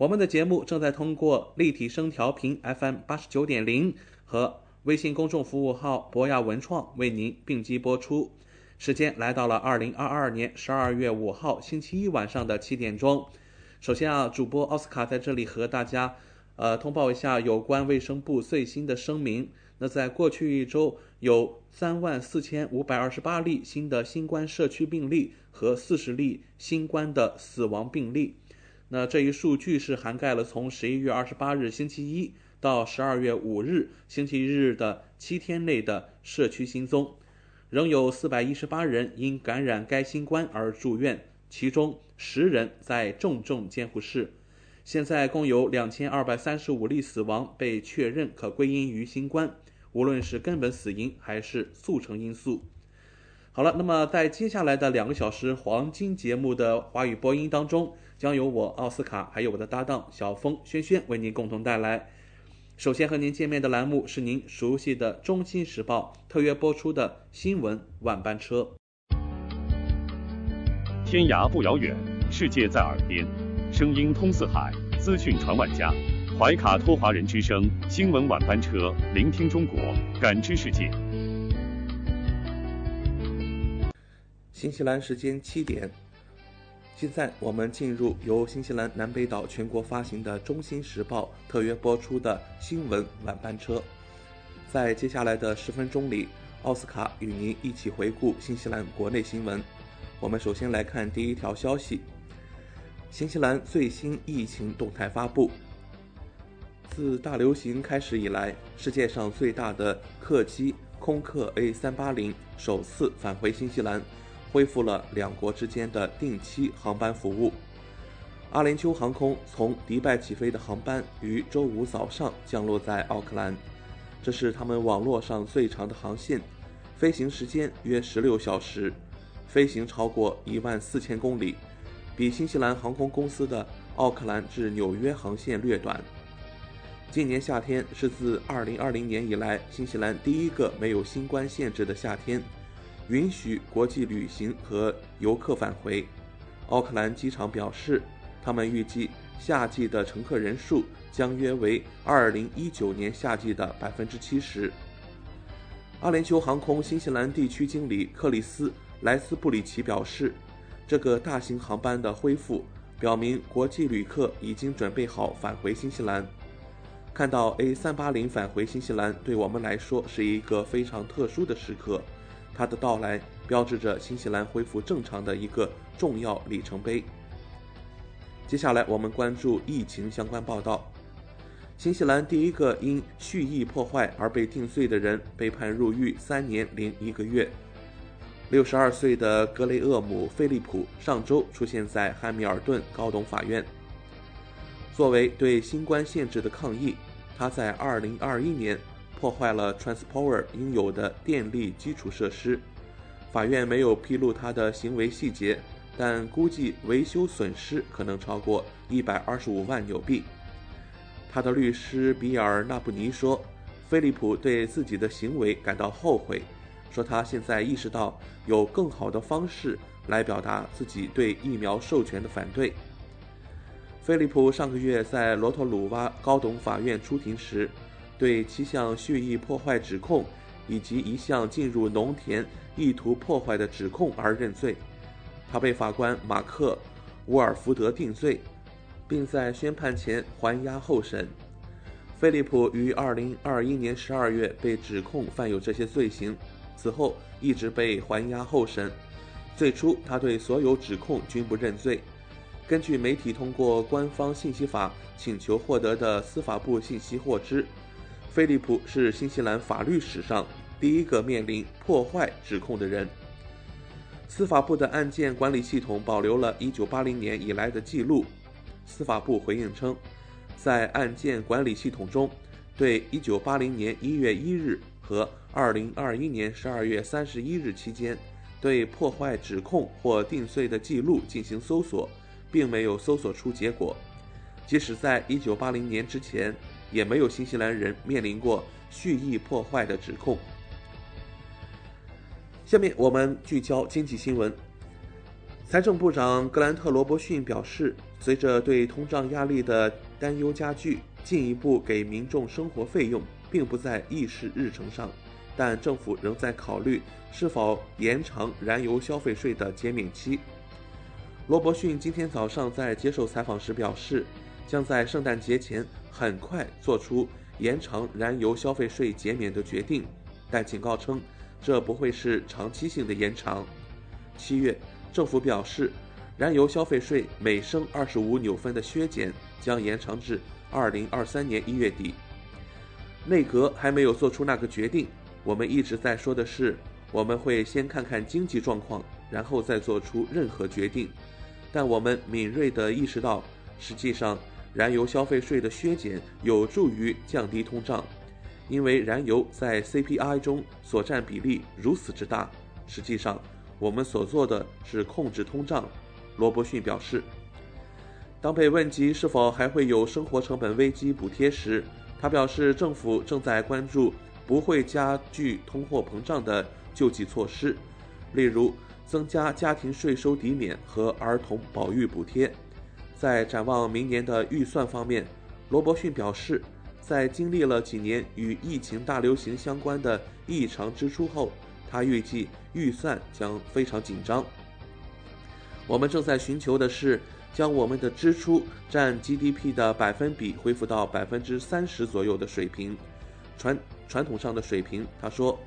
我们的节目正在通过立体声调频 FM 八十九点零和微信公众服务号博雅文创为您并机播出。时间来到了二零二二年十二月五号星期一晚上的七点钟。首先啊，主播奥斯卡在这里和大家呃通报一下有关卫生部最新的声明。那在过去一周，有三万四千五百二十八例新的新冠社区病例和四十例新冠的死亡病例。那这一数据是涵盖了从十一月二十八日星期一到十二月五日星期日的七天内的社区新增，仍有四百一十八人因感染该新冠而住院，其中十人在重症监护室。现在共有两千二百三十五例死亡被确认可归因于新冠，无论是根本死因还是速成因素。好了，那么在接下来的两个小时黄金节目的华语播音当中，将由我奥斯卡还有我的搭档小峰轩轩为您共同带来。首先和您见面的栏目是您熟悉的《中新时报》特约播出的新闻晚班车。天涯不遥远，世界在耳边，声音通四海，资讯传万家。怀卡托华人之声新闻晚班车，聆听中国，感知世界。新西兰时间七点，现在我们进入由新西兰南北岛全国发行的《中新时报》特约播出的新闻晚班车。在接下来的十分钟里，奥斯卡与您一起回顾新西兰国内新闻。我们首先来看第一条消息：新西兰最新疫情动态发布。自大流行开始以来，世界上最大的客机空客 A380 首次返回新西兰。恢复了两国之间的定期航班服务。阿联酋航空从迪拜起飞的航班于周五早上降落在奥克兰，这是他们网络上最长的航线，飞行时间约十六小时，飞行超过一万四千公里，比新西兰航空公司的奥克兰至纽约航线略短。今年夏天是自2020年以来新西兰第一个没有新冠限制的夏天。允许国际旅行和游客返回。奥克兰机场表示，他们预计夏季的乘客人数将约为2019年夏季的百分之七十。阿联酋航空新西兰地区经理克里斯·莱斯布里奇表示，这个大型航班的恢复表明国际旅客已经准备好返回新西兰。看到 A380 返回新西兰，对我们来说是一个非常特殊的时刻。它的到来标志着新西兰恢复正常的一个重要里程碑。接下来，我们关注疫情相关报道。新西兰第一个因蓄意破坏而被定罪的人被判入狱三年零一个月。六十二岁的格雷厄姆·菲利普上周出现在汉密尔顿高等法院。作为对新冠限制的抗议，他在二零二一年。破坏了 Transpower 应有的电力基础设施。法院没有披露他的行为细节，但估计维修损失可能超过一百二十五万纽币。他的律师比尔·纳布尼说：“菲利普对自己的行为感到后悔，说他现在意识到有更好的方式来表达自己对疫苗授权的反对。”菲利普上个月在罗托鲁瓦高等法院出庭时。对七项蓄意破坏指控，以及一项进入农田意图破坏的指控而认罪。他被法官马克·沃尔福德定罪，并在宣判前还押候审。菲利普于2021年12月被指控犯有这些罪行，此后一直被还押候审。最初，他对所有指控均不认罪。根据媒体通过官方信息法请求获得的司法部信息获知，菲利普是新西兰法律史上第一个面临破坏指控的人。司法部的案件管理系统保留了1980年以来的记录。司法部回应称。在案件管理系统中，对1980年1月1日和2021年12月31日期间对破坏指控或定罪的记录进行搜索，并没有搜索出结果。即使在1980年之前，也没有新西兰人面临过蓄意破坏的指控。下面我们聚焦经济新闻。财政部长格兰特·罗伯逊表示，随着对通胀压力的担忧加剧，进一步给民众生活费用并不在议事日程上，但政府仍在考虑是否延长燃油消费税的减免期。罗伯逊今天早上在接受采访时表示，将在圣诞节前很快做出延长燃油消费税减免的决定，但警告称这不会是长期性的延长。七月。政府表示，燃油消费税每升二十五纽分的削减将延长至二零二三年一月底。内阁还没有做出那个决定。我们一直在说的是，我们会先看看经济状况，然后再做出任何决定。但我们敏锐地意识到，实际上，燃油消费税的削减有助于降低通胀，因为燃油在 CPI 中所占比例如此之大。实际上，我们所做的是控制通胀，罗伯逊表示。当被问及是否还会有生活成本危机补贴时，他表示政府正在关注不会加剧通货膨胀的救济措施，例如增加家庭税收抵免和儿童保育补贴。在展望明年的预算方面，罗伯逊表示，在经历了几年与疫情大流行相关的异常支出后。他预计预算将非常紧张。我们正在寻求的是将我们的支出占 GDP 的百分比恢复到百分之三十左右的水平，传传统上的水平。他说，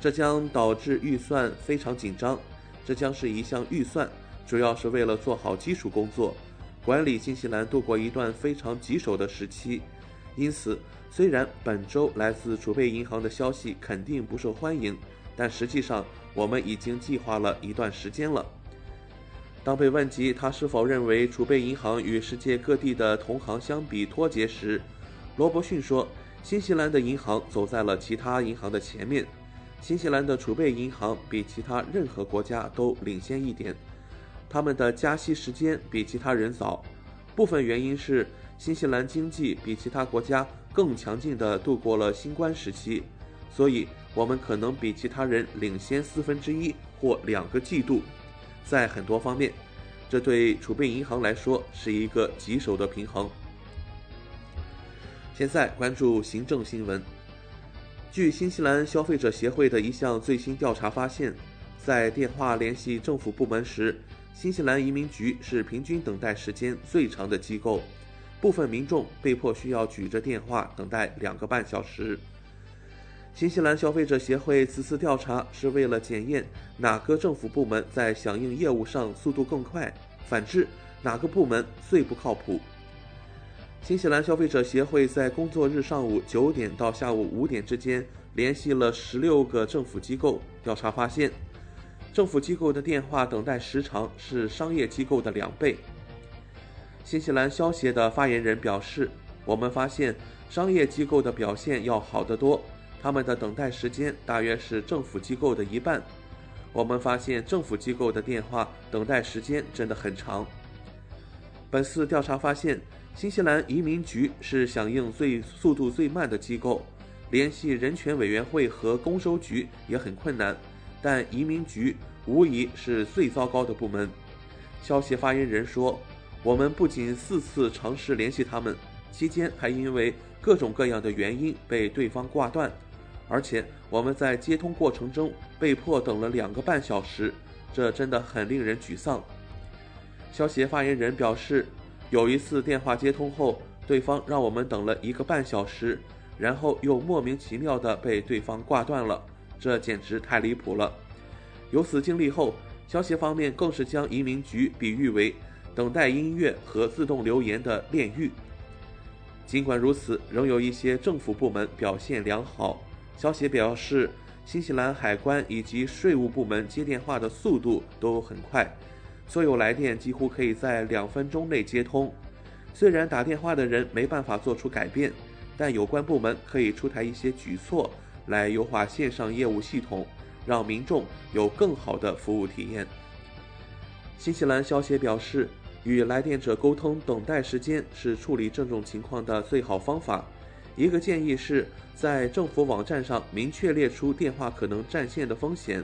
这将导致预算非常紧张。这将是一项预算，主要是为了做好基础工作，管理新西兰度过一段非常棘手的时期。因此，虽然本周来自储备银行的消息肯定不受欢迎。但实际上，我们已经计划了一段时间了。当被问及他是否认为储备银行与世界各地的同行相比脱节时，罗伯逊说：“新西兰的银行走在了其他银行的前面。新西兰的储备银行比其他任何国家都领先一点，他们的加息时间比其他人早。部分原因是新西兰经济比其他国家更强劲地度过了新冠时期，所以。”我们可能比其他人领先四分之一或两个季度，在很多方面，这对储备银行来说是一个棘手的平衡。现在关注行政新闻。据新西兰消费者协会的一项最新调查发现，在电话联系政府部门时，新西兰移民局是平均等待时间最长的机构，部分民众被迫需要举着电话等待两个半小时。新西兰消费者协会此次调查是为了检验哪个政府部门在响应业务上速度更快，反之，哪个部门最不靠谱。新西兰消费者协会在工作日上午九点到下午五点之间联系了十六个政府机构，调查发现，政府机构的电话等待时长是商业机构的两倍。新西兰消协的发言人表示：“我们发现商业机构的表现要好得多。”他们的等待时间大约是政府机构的一半。我们发现政府机构的电话等待时间真的很长。本次调查发现，新西兰移民局是响应最速度最慢的机构，联系人权委员会和公收局也很困难，但移民局无疑是最糟糕的部门。消息发言人说：“我们不仅四次尝试联系他们，期间还因为各种各样的原因被对方挂断。”而且我们在接通过程中被迫等了两个半小时，这真的很令人沮丧。消协发言人表示，有一次电话接通后，对方让我们等了一个半小时，然后又莫名其妙的被对方挂断了，这简直太离谱了。有此经历后，消协方面更是将移民局比喻为等待音乐和自动留言的炼狱。尽管如此，仍有一些政府部门表现良好。消协表示，新西兰海关以及税务部门接电话的速度都很快，所有来电几乎可以在两分钟内接通。虽然打电话的人没办法做出改变，但有关部门可以出台一些举措来优化线上业务系统，让民众有更好的服务体验。新西兰消协表示。与来电者沟通，等待时间是处理这种情况的最好方法。一个建议是在政府网站上明确列出电话可能占线的风险；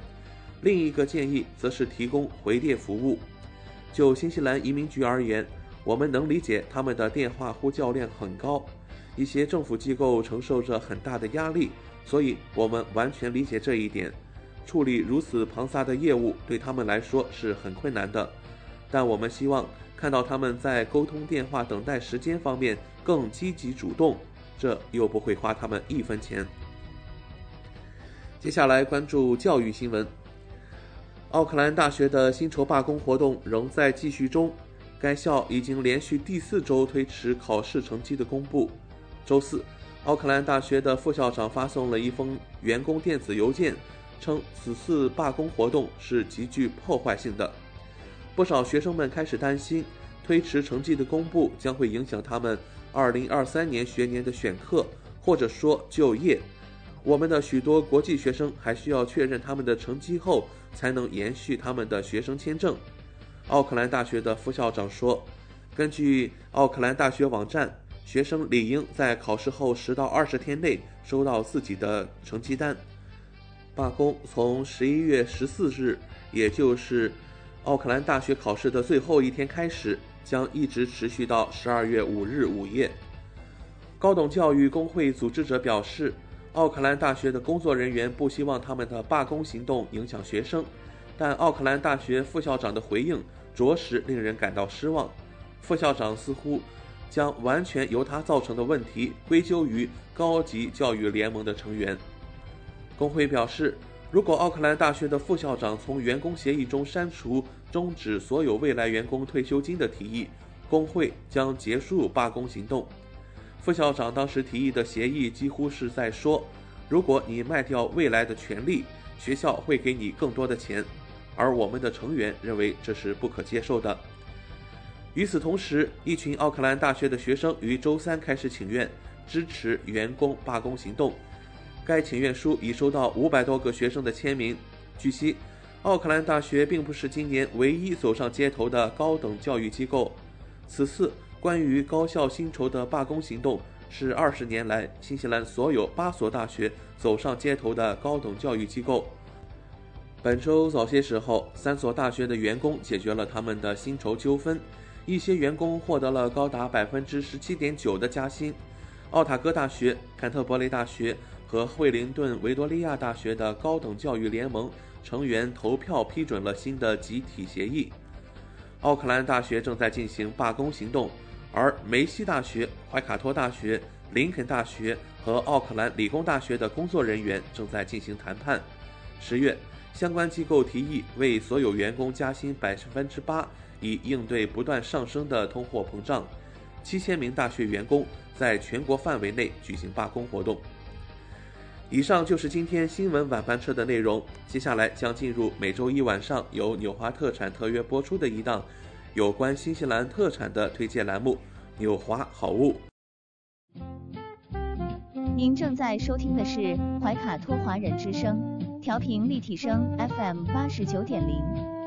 另一个建议则是提供回电服务。就新西兰移民局而言，我们能理解他们的电话呼叫量很高，一些政府机构承受着很大的压力，所以我们完全理解这一点。处理如此庞杂的业务对他们来说是很困难的，但我们希望。看到他们在沟通电话等待时间方面更积极主动，这又不会花他们一分钱。接下来关注教育新闻。奥克兰大学的薪酬罢工活动仍在继续中，该校已经连续第四周推迟考试成绩的公布。周四，奥克兰大学的副校长发送了一封员工电子邮件，称此次罢工活动是极具破坏性的。不少学生们开始担心，推迟成绩的公布将会影响他们2023年学年的选课，或者说就业。我们的许多国际学生还需要确认他们的成绩后，才能延续他们的学生签证。奥克兰大学的副校长说：“根据奥克兰大学网站，学生理应在考试后十到二十天内收到自己的成绩单。”罢工从11月14日，也就是。奥克兰大学考试的最后一天开始，将一直持续到十二月五日午夜。高等教育工会组织者表示，奥克兰大学的工作人员不希望他们的罢工行动影响学生，但奥克兰大学副校长的回应着实令人感到失望。副校长似乎将完全由他造成的问题归咎于高级教育联盟的成员。工会表示。如果奥克兰大学的副校长从员工协议中删除终止所有未来员工退休金的提议，工会将结束罢工行动。副校长当时提议的协议几乎是在说：如果你卖掉未来的权利，学校会给你更多的钱。而我们的成员认为这是不可接受的。与此同时，一群奥克兰大学的学生于周三开始请愿，支持员工罢工行动。该请愿书已收到五百多个学生的签名。据悉，奥克兰大学并不是今年唯一走上街头的高等教育机构。此次关于高校薪酬的罢工行动是二十年来新西兰所有八所大学走上街头的高等教育机构。本周早些时候，三所大学的员工解决了他们的薪酬纠纷，一些员工获得了高达百分之十七点九的加薪。奥塔哥大学、坎特伯雷大学。和惠灵顿维多利亚大学的高等教育联盟成员投票批准了新的集体协议。奥克兰大学正在进行罢工行动，而梅西大学、怀卡托大学、林肯大学和奥克兰理工大学的工作人员正在进行谈判。十月，相关机构提议为所有员工加薪百分之八，以应对不断上升的通货膨胀。七千名大学员工在全国范围内举行罢工活动。以上就是今天新闻晚班车的内容。接下来将进入每周一晚上由纽华特产特约播出的一档有关新西兰特产的推荐栏目——纽华好物。您正在收听的是怀卡托华人之声，调频立体声 FM 八十九点零，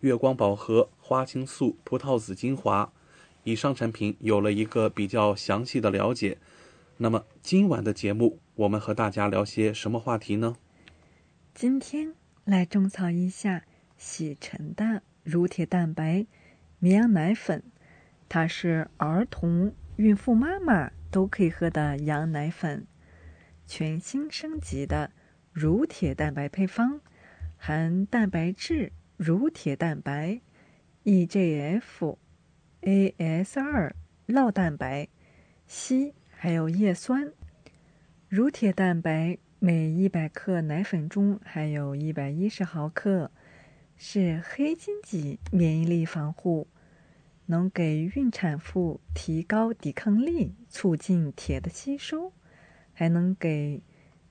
月光宝盒花青素葡萄籽精华。以上产品有了一个比较详细的了解。那么今晚的节目，我们和大家聊些什么话题呢？今天来种草一下喜臣的乳铁蛋白绵羊奶粉，它是儿童、孕妇妈妈都可以喝的羊奶粉，全新升级的乳铁蛋白配方，含蛋白质、乳铁蛋白、EJF。AS2 酪蛋白、硒还有叶酸，乳铁蛋白每一百克奶粉中含有一百一十毫克，是黑金级免疫力防护，能给孕产妇提高抵抗力，促进铁的吸收，还能给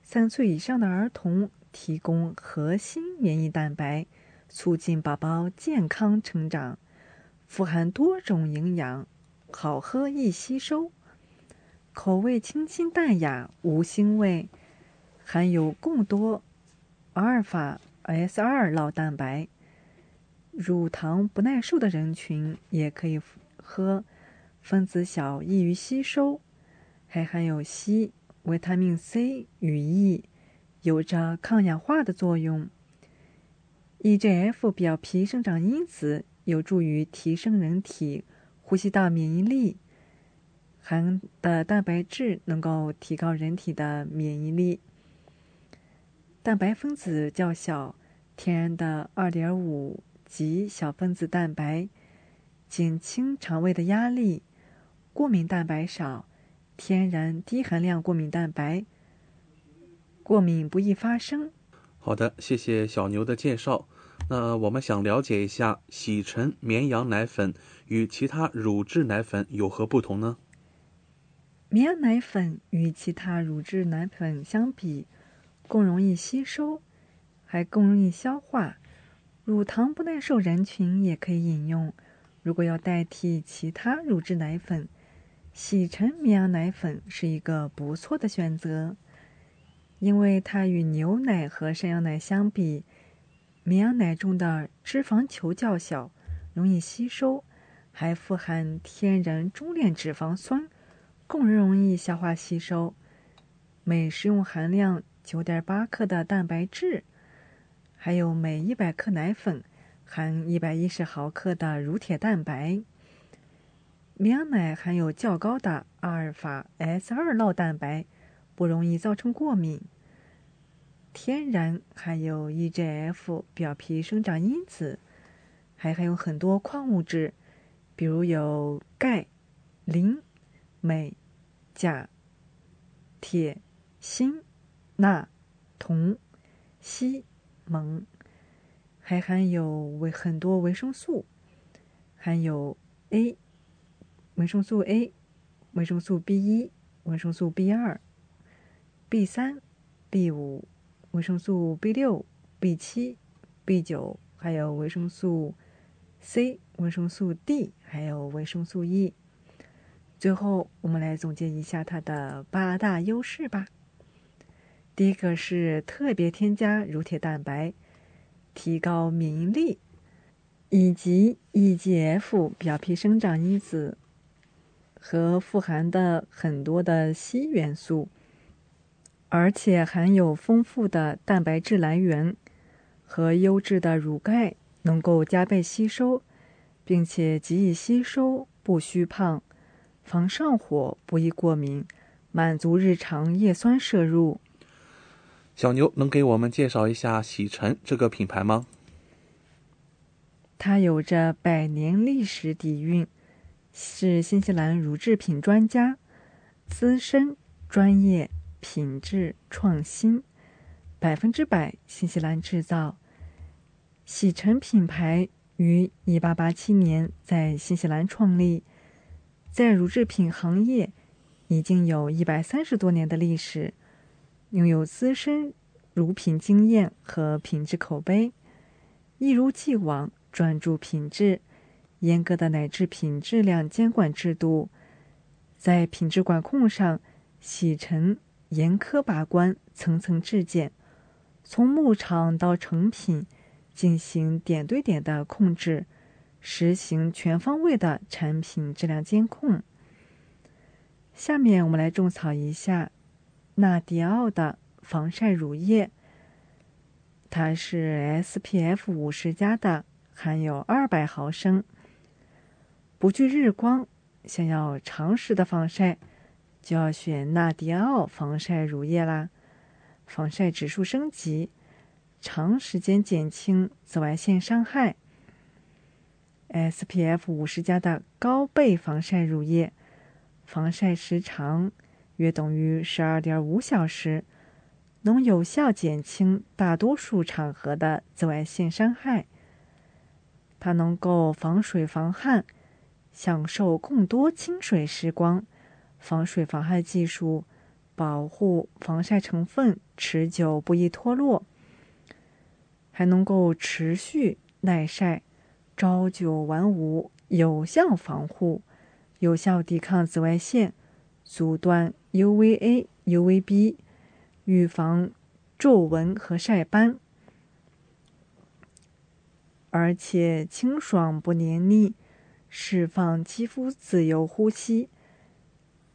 三岁以上的儿童提供核心免疫蛋白，促进宝宝健康成长。富含多种营养，好喝易吸收，口味清新淡雅，无腥味，含有更多阿尔法 S 二酪蛋白，乳糖不耐受的人群也可以喝，分子小，易于吸收，还含有硒、维他命 C 与 E，有着抗氧化的作用。EGF 表皮生长因子。有助于提升人体呼吸道免疫力，含的蛋白质能够提高人体的免疫力。蛋白分子较小，天然的二点五及小分子蛋白，减轻肠胃的压力。过敏蛋白少，天然低含量过敏蛋白，过敏不易发生。好的，谢谢小牛的介绍。那我们想了解一下，喜臣绵羊奶粉与其他乳制奶粉有何不同呢？绵羊奶粉与其他乳制奶粉相比，更容易吸收，还更容易消化。乳糖不耐受人群也可以饮用。如果要代替其他乳制奶粉，喜臣绵羊奶粉是一个不错的选择，因为它与牛奶和山羊奶相比，绵羊奶中的脂肪球较小，容易吸收，还富含天然中链脂肪酸，更容易消化吸收。每食用含量九点八克的蛋白质。还有每一百克奶粉含一百一十毫克的乳铁蛋白。绵羊奶含有较高的阿尔法 S 二酪蛋白，不容易造成过敏。天然含有 EGF 表皮生长因子，还含有很多矿物质，比如有钙、磷、镁、钾、铁、锌、钠、铜、硒。锰，还含有维很多维生素，含有 A，维生素 A，维生素 B 一，维生素 B 二，B 三，B 五，维生素 B 六，B 七，B 九，还有维生素 C，维生素 D，还有维生素 E。最后，我们来总结一下它的八大优势吧。第一个是特别添加乳铁蛋白，提高免疫力，以及 EGF 表皮生长因子和富含的很多的硒元素，而且含有丰富的蛋白质来源和优质的乳钙，能够加倍吸收，并且极易吸收，不虚胖，防上火，不易过敏，满足日常叶酸摄入。小牛能给我们介绍一下喜尘这个品牌吗？它有着百年历史底蕴，是新西兰乳制品专家，资深、专业、品质、创新，百分之百新西兰制造。喜尘品牌于一八八七年在新西兰创立，在乳制品行业已经有一百三十多年的历史。拥有资深乳品经验和品质口碑，一如既往专注品质，严格的奶制品质量监管制度，在品质管控上，洗尘严苛把关，层层质检，从牧场到成品进行点对点的控制，实行全方位的产品质量监控。下面我们来种草一下。纳迪奥的防晒乳液，它是 SPF 五十加的，含有二百毫升，不惧日光。想要长时的防晒，就要选纳迪奥防晒乳液啦。防晒指数升级，长时间减轻紫外线伤害。SPF 五十加的高倍防晒乳液，防晒时长。约等于十二点五小时，能有效减轻大多数场合的紫外线伤害。它能够防水防汗，享受更多清水时光。防水防汗技术保护防晒成分持久不易脱落，还能够持续耐晒，朝九晚五，有效防护，有效抵抗紫外线。阻断 UVA、UVB，预防皱纹和晒斑，而且清爽不黏腻，释放肌肤自由呼吸，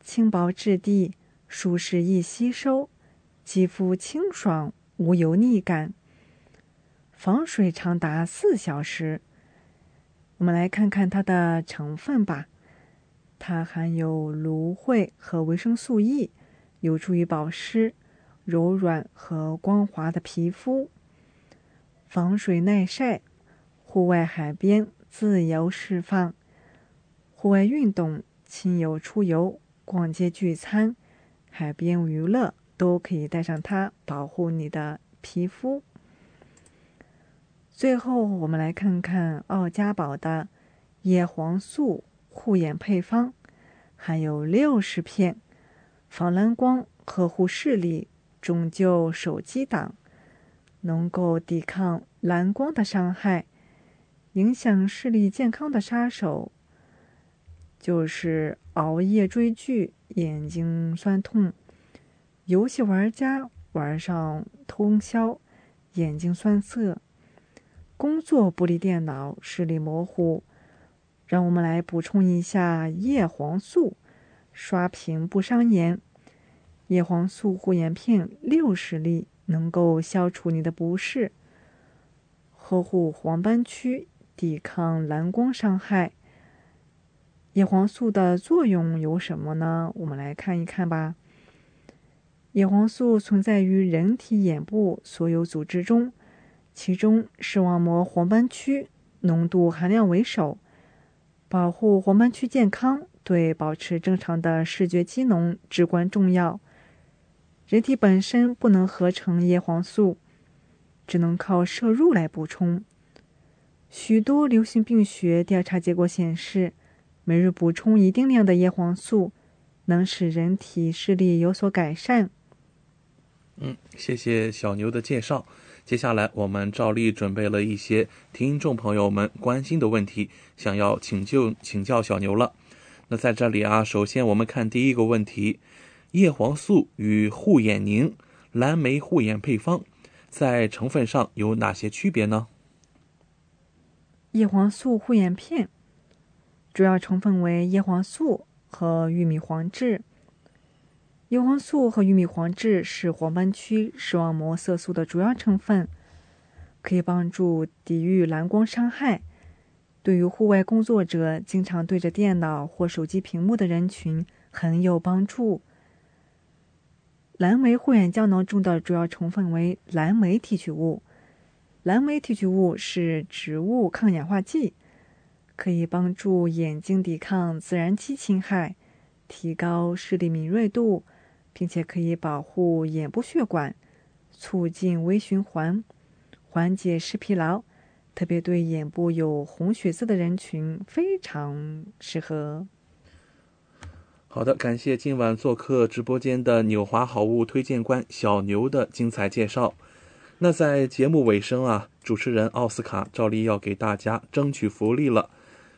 轻薄质地，舒适易吸收，肌肤清爽无油腻感，防水长达四小时。我们来看看它的成分吧。它含有芦荟和维生素 E，有助于保湿、柔软和光滑的皮肤，防水耐晒，户外海边自由释放，户外运动、亲友出游、逛街聚餐、海边娱乐都可以带上它，保护你的皮肤。最后，我们来看看奥家宝的叶黄素护眼配方，含有六十片，防蓝光，呵护视力，拯救手机党，能够抵抗蓝光的伤害，影响视力健康的杀手，就是熬夜追剧、眼睛酸痛；游戏玩家玩上通宵，眼睛酸涩。工作不离电脑，视力模糊。让我们来补充一下叶黄素，刷屏不伤眼。叶黄素护眼片六十粒，能够消除你的不适，呵护黄斑区，抵抗蓝光伤害。叶黄素的作用有什么呢？我们来看一看吧。叶黄素存在于人体眼部所有组织中。其中视网膜黄斑区浓度含量为首，保护黄斑区健康对保持正常的视觉机能至关重要。人体本身不能合成叶黄素，只能靠摄入来补充。许多流行病学调查结果显示，每日补充一定量的叶黄素，能使人体视力有所改善。嗯，谢谢小牛的介绍。接下来，我们照例准备了一些听众朋友们关心的问题，想要请就请教小牛了。那在这里啊，首先我们看第一个问题：叶黄素与护眼凝、蓝莓护眼配方在成分上有哪些区别呢？叶黄素护眼片主要成分为叶黄素和玉米黄质。叶黄素和玉米黄质是黄斑区视网膜色素的主要成分，可以帮助抵御蓝光伤害。对于户外工作者、经常对着电脑或手机屏幕的人群很有帮助。蓝莓护眼胶囊中的主要成分为蓝莓提取物，蓝莓提取物是植物抗氧化剂，可以帮助眼睛抵抗自然期侵害，提高视力敏锐度。并且可以保护眼部血管，促进微循环，缓解视疲劳，特别对眼部有红血丝的人群非常适合。好的，感谢今晚做客直播间的纽华好物推荐官小牛的精彩介绍。那在节目尾声啊，主持人奥斯卡照例要给大家争取福利了。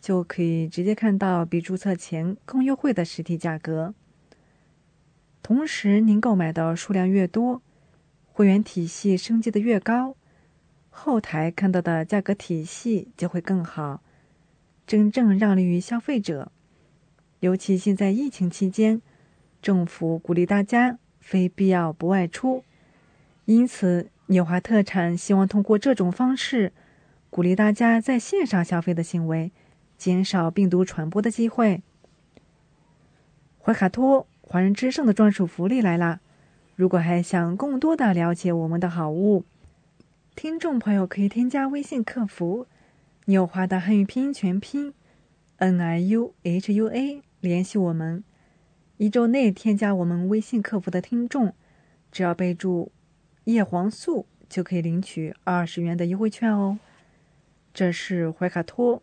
就可以直接看到比注册前更优惠的实体价格。同时，您购买的数量越多，会员体系升级的越高，后台看到的价格体系就会更好，真正让利于消费者。尤其现在疫情期间，政府鼓励大家非必要不外出，因此纽华特产希望通过这种方式，鼓励大家在线上消费的行为。减少病毒传播的机会。怀卡托华人之声的专属福利来啦！如果还想更多的了解我们的好物，听众朋友可以添加微信客服“纽华”的汉语拼音全拼 “n i u h u a” 联系我们。一周内添加我们微信客服的听众，只要备注“叶黄素”，就可以领取二十元的优惠券哦。这是怀卡托。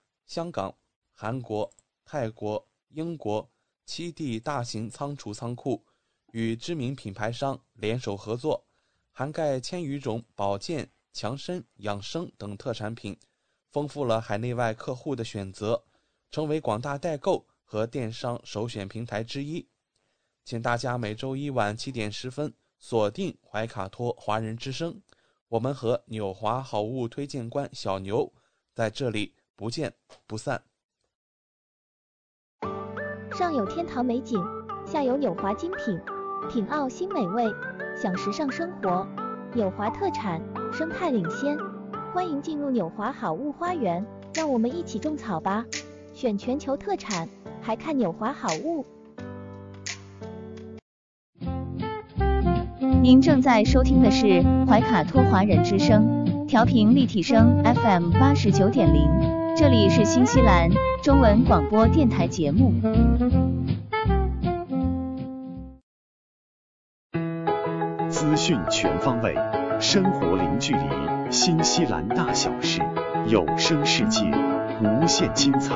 香港、韩国、泰国、英国七地大型仓储仓库，与知名品牌商联手合作，涵盖千余种保健、强身、养生等特产品，丰富了海内外客户的选择，成为广大代购和电商首选平台之一。请大家每周一晚七点十分锁定怀卡托华人之声。我们和纽华好物推荐官小牛在这里不见不散。上有天堂美景，下有纽华精品，品澳新美味，享时尚生活。纽华特产，生态领先，欢迎进入纽华好物花园，让我们一起种草吧！选全球特产，还看纽华好物。您正在收听的是怀卡托华人之声，调频立体声 FM 八十九点零，这里是新西兰中文广播电台节目。资讯全方位，生活零距离，新西兰大小事，有声世界，无限精彩。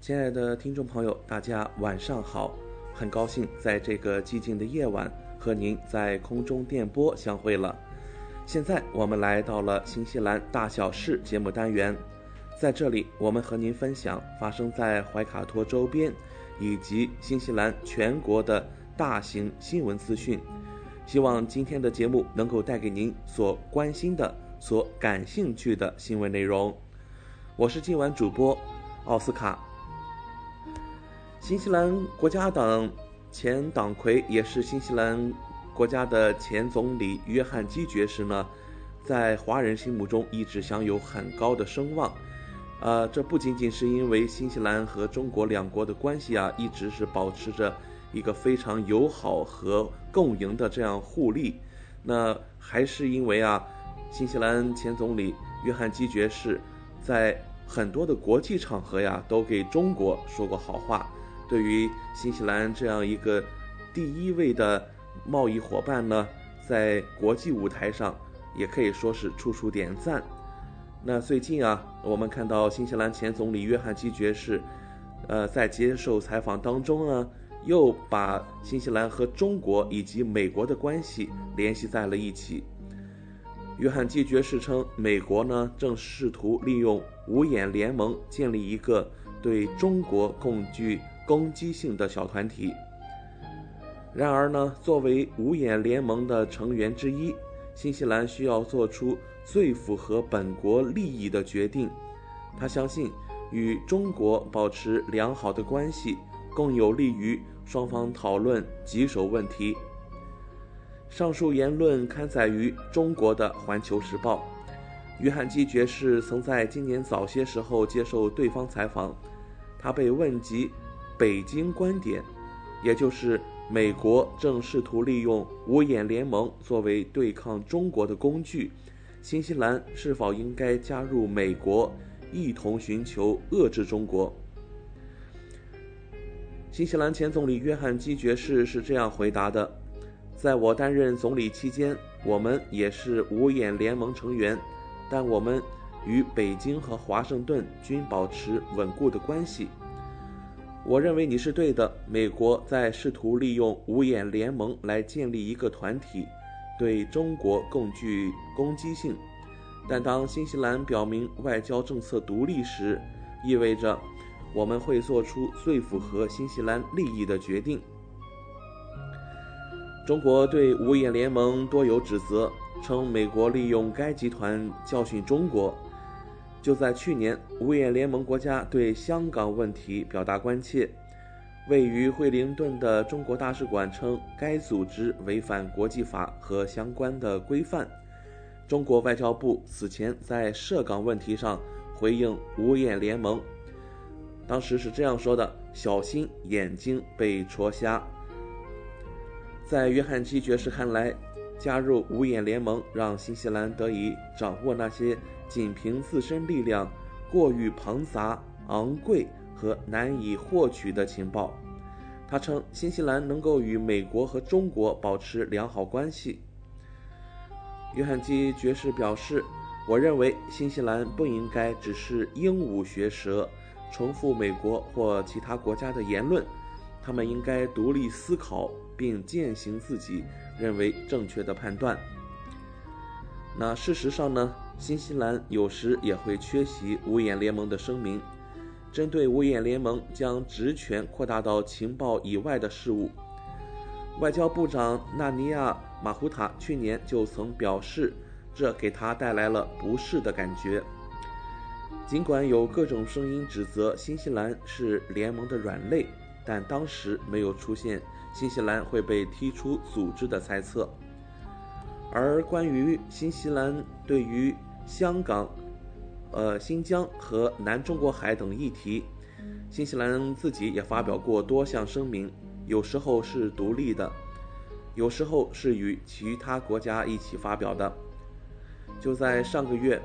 亲爱的听众朋友，大家晚上好。很高兴在这个寂静的夜晚和您在空中电波相会了。现在我们来到了新西兰大小事节目单元，在这里我们和您分享发生在怀卡托周边以及新西兰全国的大型新闻资讯。希望今天的节目能够带给您所关心的、所感兴趣的新闻内容。我是今晚主播奥斯卡。新西兰国家党前党魁，也是新西兰国家的前总理约翰基爵士呢，在华人心目中一直享有很高的声望。呃，这不仅仅是因为新西兰和中国两国的关系啊，一直是保持着一个非常友好和共赢的这样互利，那还是因为啊，新西兰前总理约翰基爵士在很多的国际场合呀，都给中国说过好话。对于新西兰这样一个第一位的贸易伙伴呢，在国际舞台上也可以说是处处点赞。那最近啊，我们看到新西兰前总理约翰基爵士，呃，在接受采访当中呢，又把新西兰和中国以及美国的关系联系在了一起。约翰基爵士称，美国呢正试图利用五眼联盟建立一个对中国共具攻击性的小团体。然而呢，作为五眼联盟的成员之一，新西兰需要做出最符合本国利益的决定。他相信，与中国保持良好的关系，更有利于双方讨论棘手问题。上述言论刊载于中国的《环球时报》。约翰基爵士曾在今年早些时候接受对方采访，他被问及。北京观点，也就是美国正试图利用五眼联盟作为对抗中国的工具，新西兰是否应该加入美国，一同寻求遏制中国？新西兰前总理约翰基爵士是这样回答的：“在我担任总理期间，我们也是五眼联盟成员，但我们与北京和华盛顿均保持稳固的关系。”我认为你是对的。美国在试图利用五眼联盟来建立一个团体，对中国更具攻击性。但当新西兰表明外交政策独立时，意味着我们会做出最符合新西兰利益的决定。中国对五眼联盟多有指责，称美国利用该集团教训中国。就在去年，五眼联盟国家对香港问题表达关切。位于惠灵顿的中国大使馆称，该组织违反国际法和相关的规范，中国外交部此前在涉港问题上回应五眼联盟，当时是这样说的：“小心眼睛被戳瞎。”在约翰基爵士看来，加入五眼联盟让新西兰得以掌握那些仅凭自身力量过于庞杂、昂贵和难以获取的情报。他称，新西兰能够与美国和中国保持良好关系。约翰基爵士表示：“我认为新西兰不应该只是鹦鹉学舌，重复美国或其他国家的言论。他们应该独立思考，并践行自己认为正确的判断。”那事实上呢？新西兰有时也会缺席五眼联盟的声明，针对五眼联盟将职权扩大到情报以外的事务。外交部长纳尼亚·马胡塔去年就曾表示，这给他带来了不适的感觉。尽管有各种声音指责新西兰是联盟的软肋，但当时没有出现新西兰会被踢出组织的猜测。而关于新西兰对于香港、呃新疆和南中国海等议题，新西兰自己也发表过多项声明。有时候是独立的，有时候是与其他国家一起发表的。就在上个月，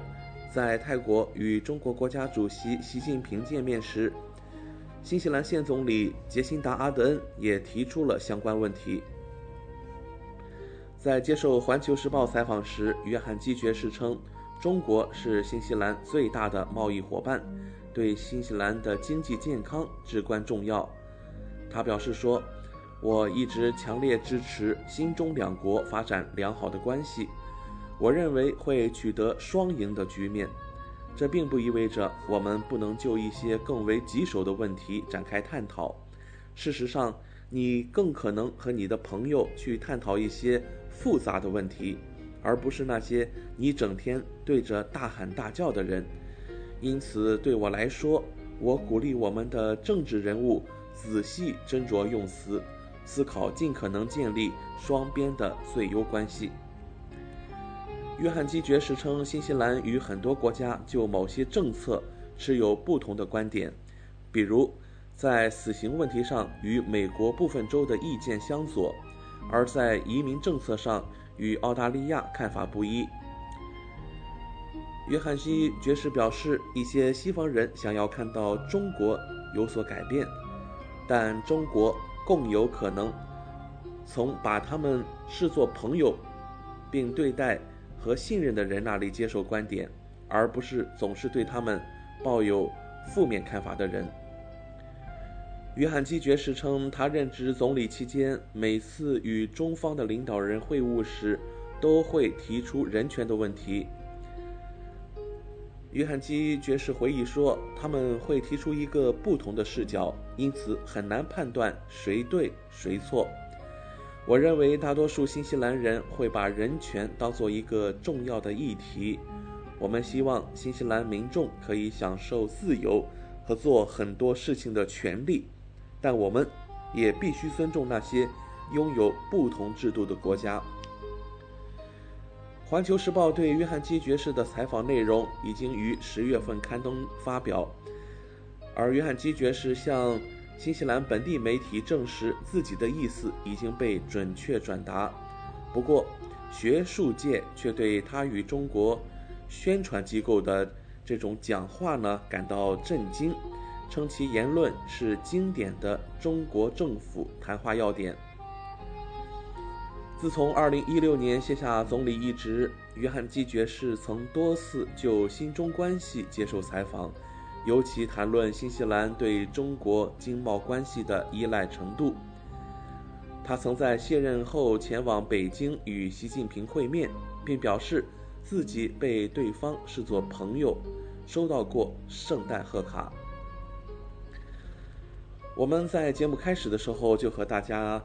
在泰国与中国国家主席习近平见面时，新西兰现总理杰辛达·阿德恩也提出了相关问题。在接受《环球时报》采访时，约翰基爵士称，中国是新西兰最大的贸易伙伴，对新西兰的经济健康至关重要。他表示说：“我一直强烈支持新中两国发展良好的关系，我认为会取得双赢的局面。这并不意味着我们不能就一些更为棘手的问题展开探讨。事实上，你更可能和你的朋友去探讨一些复杂的问题，而不是那些你整天对着大喊大叫的人。因此，对我来说，我鼓励我们的政治人物。”仔细斟酌用词，思考尽可能建立双边的最优关系。约翰基爵士称，新西兰与很多国家就某些政策持有不同的观点，比如在死刑问题上与美国部分州的意见相左，而在移民政策上与澳大利亚看法不一。约翰基爵士表示，一些西方人想要看到中国有所改变。但中国更有可能从把他们视作朋友，并对待和信任的人那里接受观点，而不是总是对他们抱有负面看法的人。约翰基爵士称，他任职总理期间，每次与中方的领导人会晤时，都会提出人权的问题。约翰基爵士回忆说：“他们会提出一个不同的视角，因此很难判断谁对谁错。我认为大多数新西兰人会把人权当做一个重要的议题。我们希望新西兰民众可以享受自由和做很多事情的权利，但我们也必须尊重那些拥有不同制度的国家。”《环球时报》对约翰基爵士的采访内容已经于十月份刊登发表，而约翰基爵士向新西兰本地媒体证实自己的意思已经被准确转达。不过，学术界却对他与中国宣传机构的这种讲话呢感到震惊，称其言论是经典的中国政府谈话要点。自从2016年卸下总理一职，约翰基爵士曾多次就新中关系接受采访，尤其谈论新西兰对中国经贸关系的依赖程度。他曾在卸任后前往北京与习近平会面，并表示自己被对方视作朋友，收到过圣诞贺卡。我们在节目开始的时候就和大家。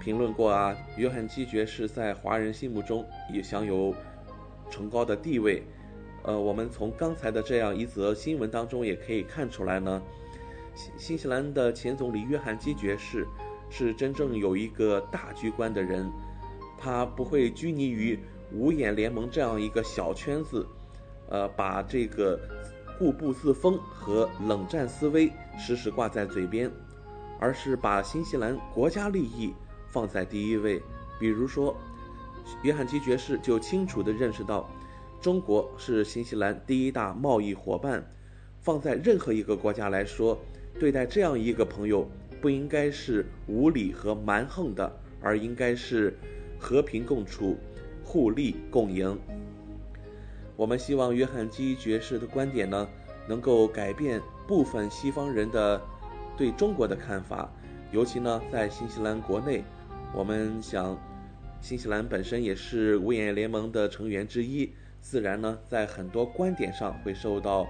评论过啊，约翰基爵士在华人心目中也享有崇高的地位。呃，我们从刚才的这样一则新闻当中也可以看出来呢，新新西兰的前总理约翰基爵士是真正有一个大局观的人，他不会拘泥于五眼联盟这样一个小圈子，呃，把这个固步自封和冷战思维时时挂在嘴边，而是把新西兰国家利益放在第一位。比如说，约翰基爵士就清楚地认识到，中国是新西兰第一大贸易伙伴，放在任何一个国家来说，对待这样一个朋友，不应该是无理和蛮横的，而应该是和平共处。互利共赢。我们希望约翰基爵士的观点呢，能够改变部分西方人的对中国的看法。尤其呢，在新西兰国内，我们想，新西兰本身也是五眼联盟的成员之一，自然呢，在很多观点上会受到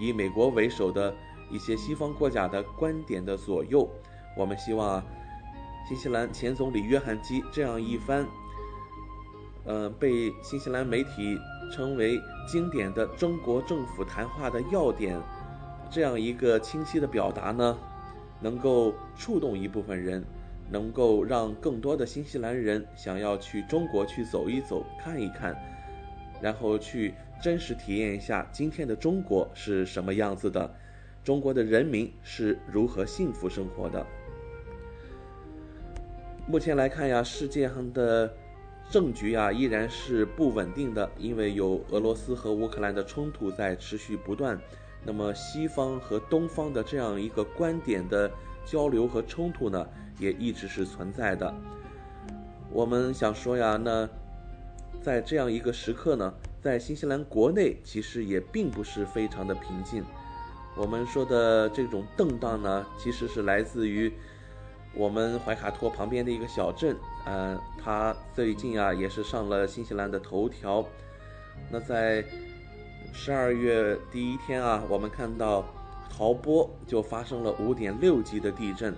以美国为首的一些西方国家的观点的左右。我们希望啊新西兰前总理约翰基这样一番。呃，被新西兰媒体称为经典的中国政府谈话的要点，这样一个清晰的表达呢，能够触动一部分人，能够让更多的新西兰人想要去中国去走一走、看一看，然后去真实体验一下今天的中国是什么样子的，中国的人民是如何幸福生活的。目前来看呀，世界上的。政局啊依然是不稳定的，因为有俄罗斯和乌克兰的冲突在持续不断。那么西方和东方的这样一个观点的交流和冲突呢，也一直是存在的。我们想说呀，那在这样一个时刻呢，在新西兰国内其实也并不是非常的平静。我们说的这种动荡呢，其实是来自于。我们怀卡托旁边的一个小镇，呃，它最近啊也是上了新西兰的头条。那在十二月第一天啊，我们看到陶波就发生了五点六级的地震。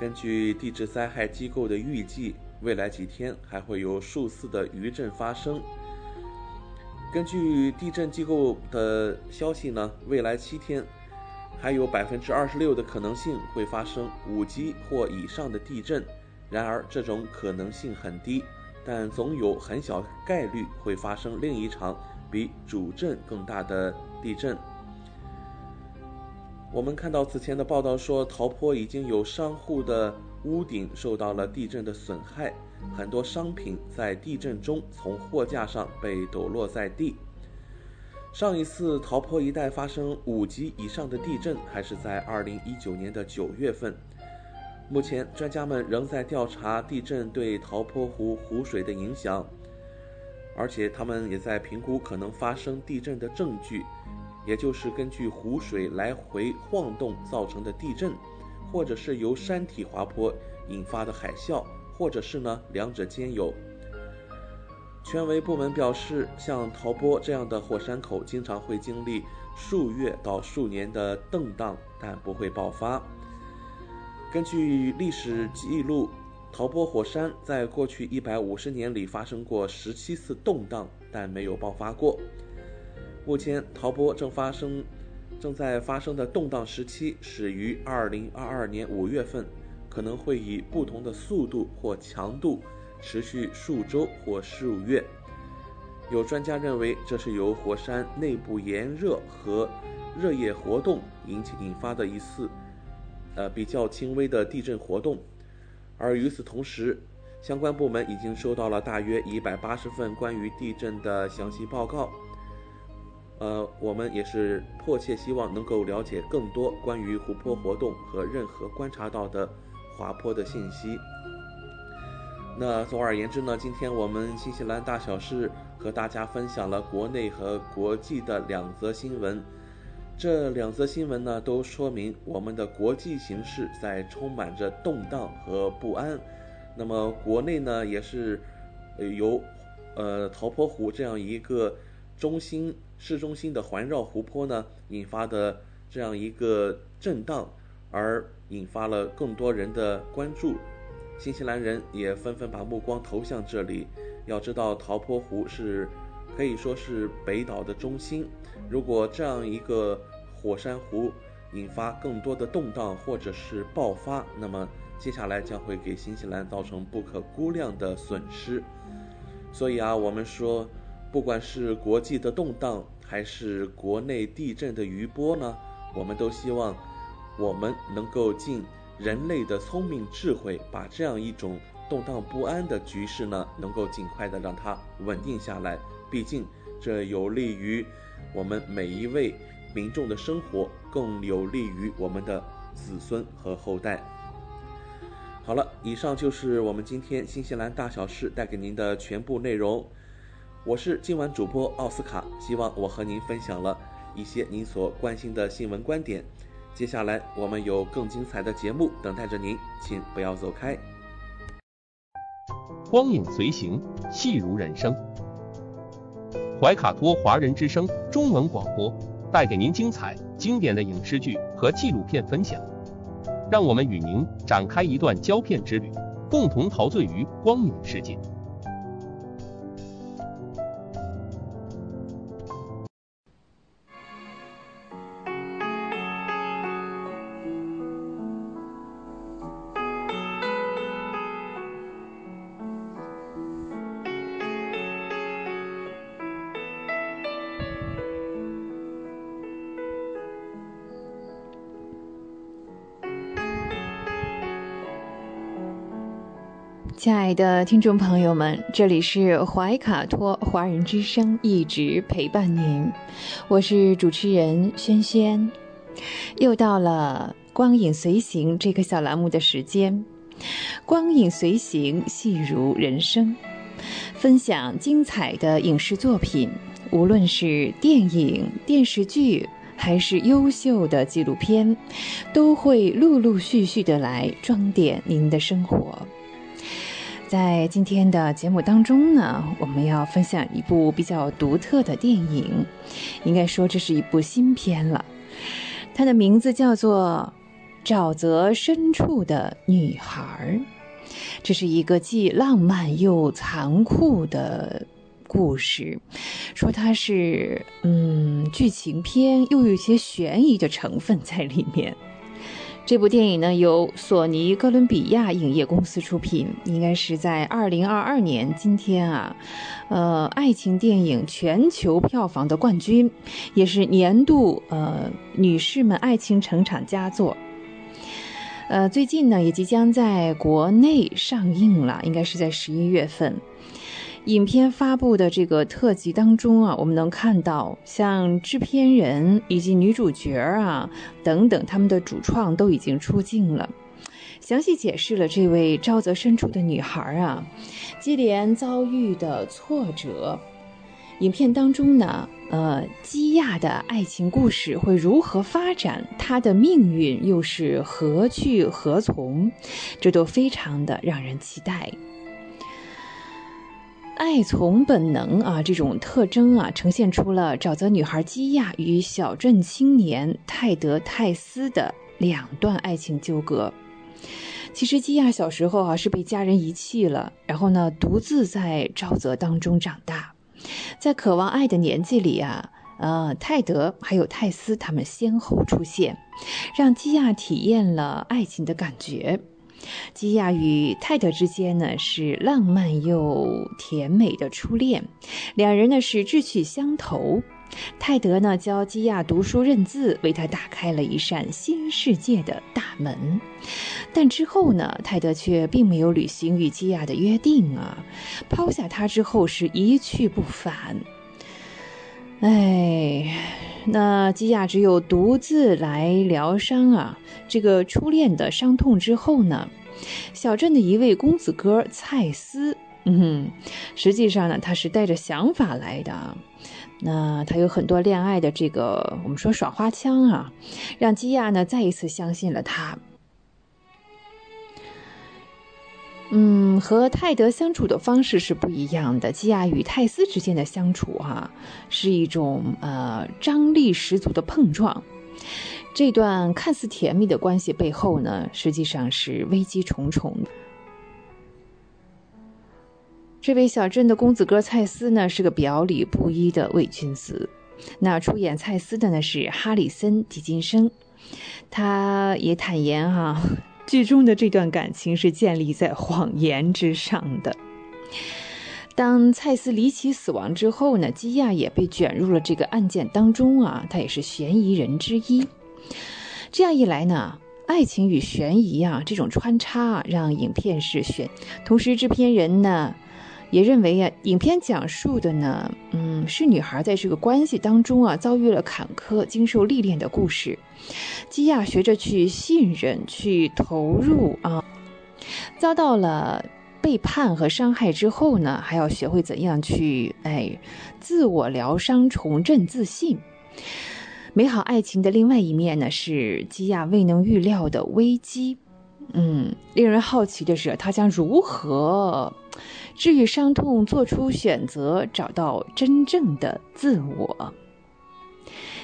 根据地质灾害机构的预计，未来几天还会有数次的余震发生。根据地震机构的消息呢，未来七天。还有百分之二十六的可能性会发生五级或以上的地震，然而这种可能性很低，但总有很小概率会发生另一场比主震更大的地震。我们看到此前的报道说，陶坡已经有商户的屋顶受到了地震的损害，很多商品在地震中从货架上被抖落在地。上一次陶坡一带发生五级以上的地震，还是在二零一九年的九月份。目前，专家们仍在调查地震对陶坡湖湖水的影响，而且他们也在评估可能发生地震的证据，也就是根据湖水来回晃动造成的地震，或者是由山体滑坡引发的海啸，或者是呢两者兼有。权威部门表示，像陶波这样的火山口经常会经历数月到数年的动荡，但不会爆发。根据历史记录，陶波火山在过去一百五十年里发生过十七次动荡，但没有爆发过。目前，陶波正发生、正在发生的动荡时期始于二零二二年五月份，可能会以不同的速度或强度。持续数周或数月，有专家认为这是由火山内部炎热和热液活动引起引发的一次，呃比较轻微的地震活动。而与此同时，相关部门已经收到了大约一百八十份关于地震的详细报告。呃，我们也是迫切希望能够了解更多关于湖泊活动和任何观察到的滑坡的信息。那总而言之呢，今天我们新西兰大小事和大家分享了国内和国际的两则新闻。这两则新闻呢，都说明我们的国际形势在充满着动荡和不安。那么国内呢，也是由呃陶坡湖这样一个中心市中心的环绕湖泊呢引发的这样一个震荡，而引发了更多人的关注。新西兰人也纷纷把目光投向这里。要知道，陶坡湖是可以说是北岛的中心。如果这样一个火山湖引发更多的动荡或者是爆发，那么接下来将会给新西兰造成不可估量的损失。所以啊，我们说，不管是国际的动荡，还是国内地震的余波呢，我们都希望我们能够尽人类的聪明智慧，把这样一种动荡不安的局势呢，能够尽快的让它稳定下来。毕竟，这有利于我们每一位民众的生活，更有利于我们的子孙和后代。好了，以上就是我们今天新西兰大小事带给您的全部内容。我是今晚主播奥斯卡，希望我和您分享了一些您所关心的新闻观点。接下来我们有更精彩的节目等待着您，请不要走开。光影随行，戏如人生。怀卡托华人之声中文广播带给您精彩经典的影视剧和纪录片分享，让我们与您展开一段胶片之旅，共同陶醉于光影世界。亲爱的听众朋友们，这里是怀卡托华人之声，一直陪伴您。我是主持人轩轩，又到了光影随行这个小栏目的时间。光影随行，戏如人生，分享精彩的影视作品，无论是电影、电视剧，还是优秀的纪录片，都会陆陆续续的来装点您的生活。在今天的节目当中呢，我们要分享一部比较独特的电影，应该说这是一部新片了。它的名字叫做《沼泽深处的女孩》，这是一个既浪漫又残酷的故事。说它是嗯剧情片，又有一些悬疑的成分在里面。这部电影呢，由索尼哥伦比亚影业公司出品，应该是在二零二二年今天啊，呃，爱情电影全球票房的冠军，也是年度呃女士们爱情成长佳作。呃，最近呢，也即将在国内上映了，应该是在十一月份。影片发布的这个特辑当中啊，我们能看到像制片人以及女主角啊等等，他们的主创都已经出镜了，详细解释了这位沼泽深处的女孩啊，接连遭遇的挫折。影片当中呢，呃，基亚的爱情故事会如何发展，她的命运又是何去何从，这都非常的让人期待。爱从本能啊，这种特征啊，呈现出了沼泽女孩基亚与小镇青年泰德泰斯的两段爱情纠葛。其实基亚小时候啊是被家人遗弃了，然后呢独自在沼泽当中长大，在渴望爱的年纪里啊，呃，泰德还有泰斯他们先后出现，让基亚体验了爱情的感觉。基亚与泰德之间呢是浪漫又甜美的初恋，两人呢是志趣相投。泰德呢教基亚读书认字，为他打开了一扇新世界的大门。但之后呢，泰德却并没有履行与基亚的约定啊，抛下他之后是一去不返。哎，那基亚只有独自来疗伤啊。这个初恋的伤痛之后呢，小镇的一位公子哥蔡斯，嗯，实际上呢，他是带着想法来的。那他有很多恋爱的这个，我们说耍花枪啊，让基亚呢再一次相信了他。嗯，和泰德相处的方式是不一样的。基亚与泰斯之间的相处，哈，是一种呃张力十足的碰撞。这段看似甜蜜的关系背后呢，实际上是危机重重。这位小镇的公子哥蔡斯呢，是个表里不一的伪君子。那出演蔡斯的呢是哈里森·狄金生，他也坦言哈。剧中的这段感情是建立在谎言之上的。当蔡司离奇死亡之后呢，基亚也被卷入了这个案件当中啊，他也是嫌疑人之一。这样一来呢，爱情与悬疑啊这种穿插，让影片是悬。同时，制片人呢也认为啊，影片讲述的呢，嗯，是女孩在这个关系当中啊遭遇了坎坷、经受历练的故事。基亚学着去信任、去投入啊，遭到了。背叛和伤害之后呢，还要学会怎样去哎，自我疗伤、重振自信。美好爱情的另外一面呢，是基亚未能预料的危机。嗯，令人好奇的是，他将如何治愈伤痛，做出选择，找到真正的自我。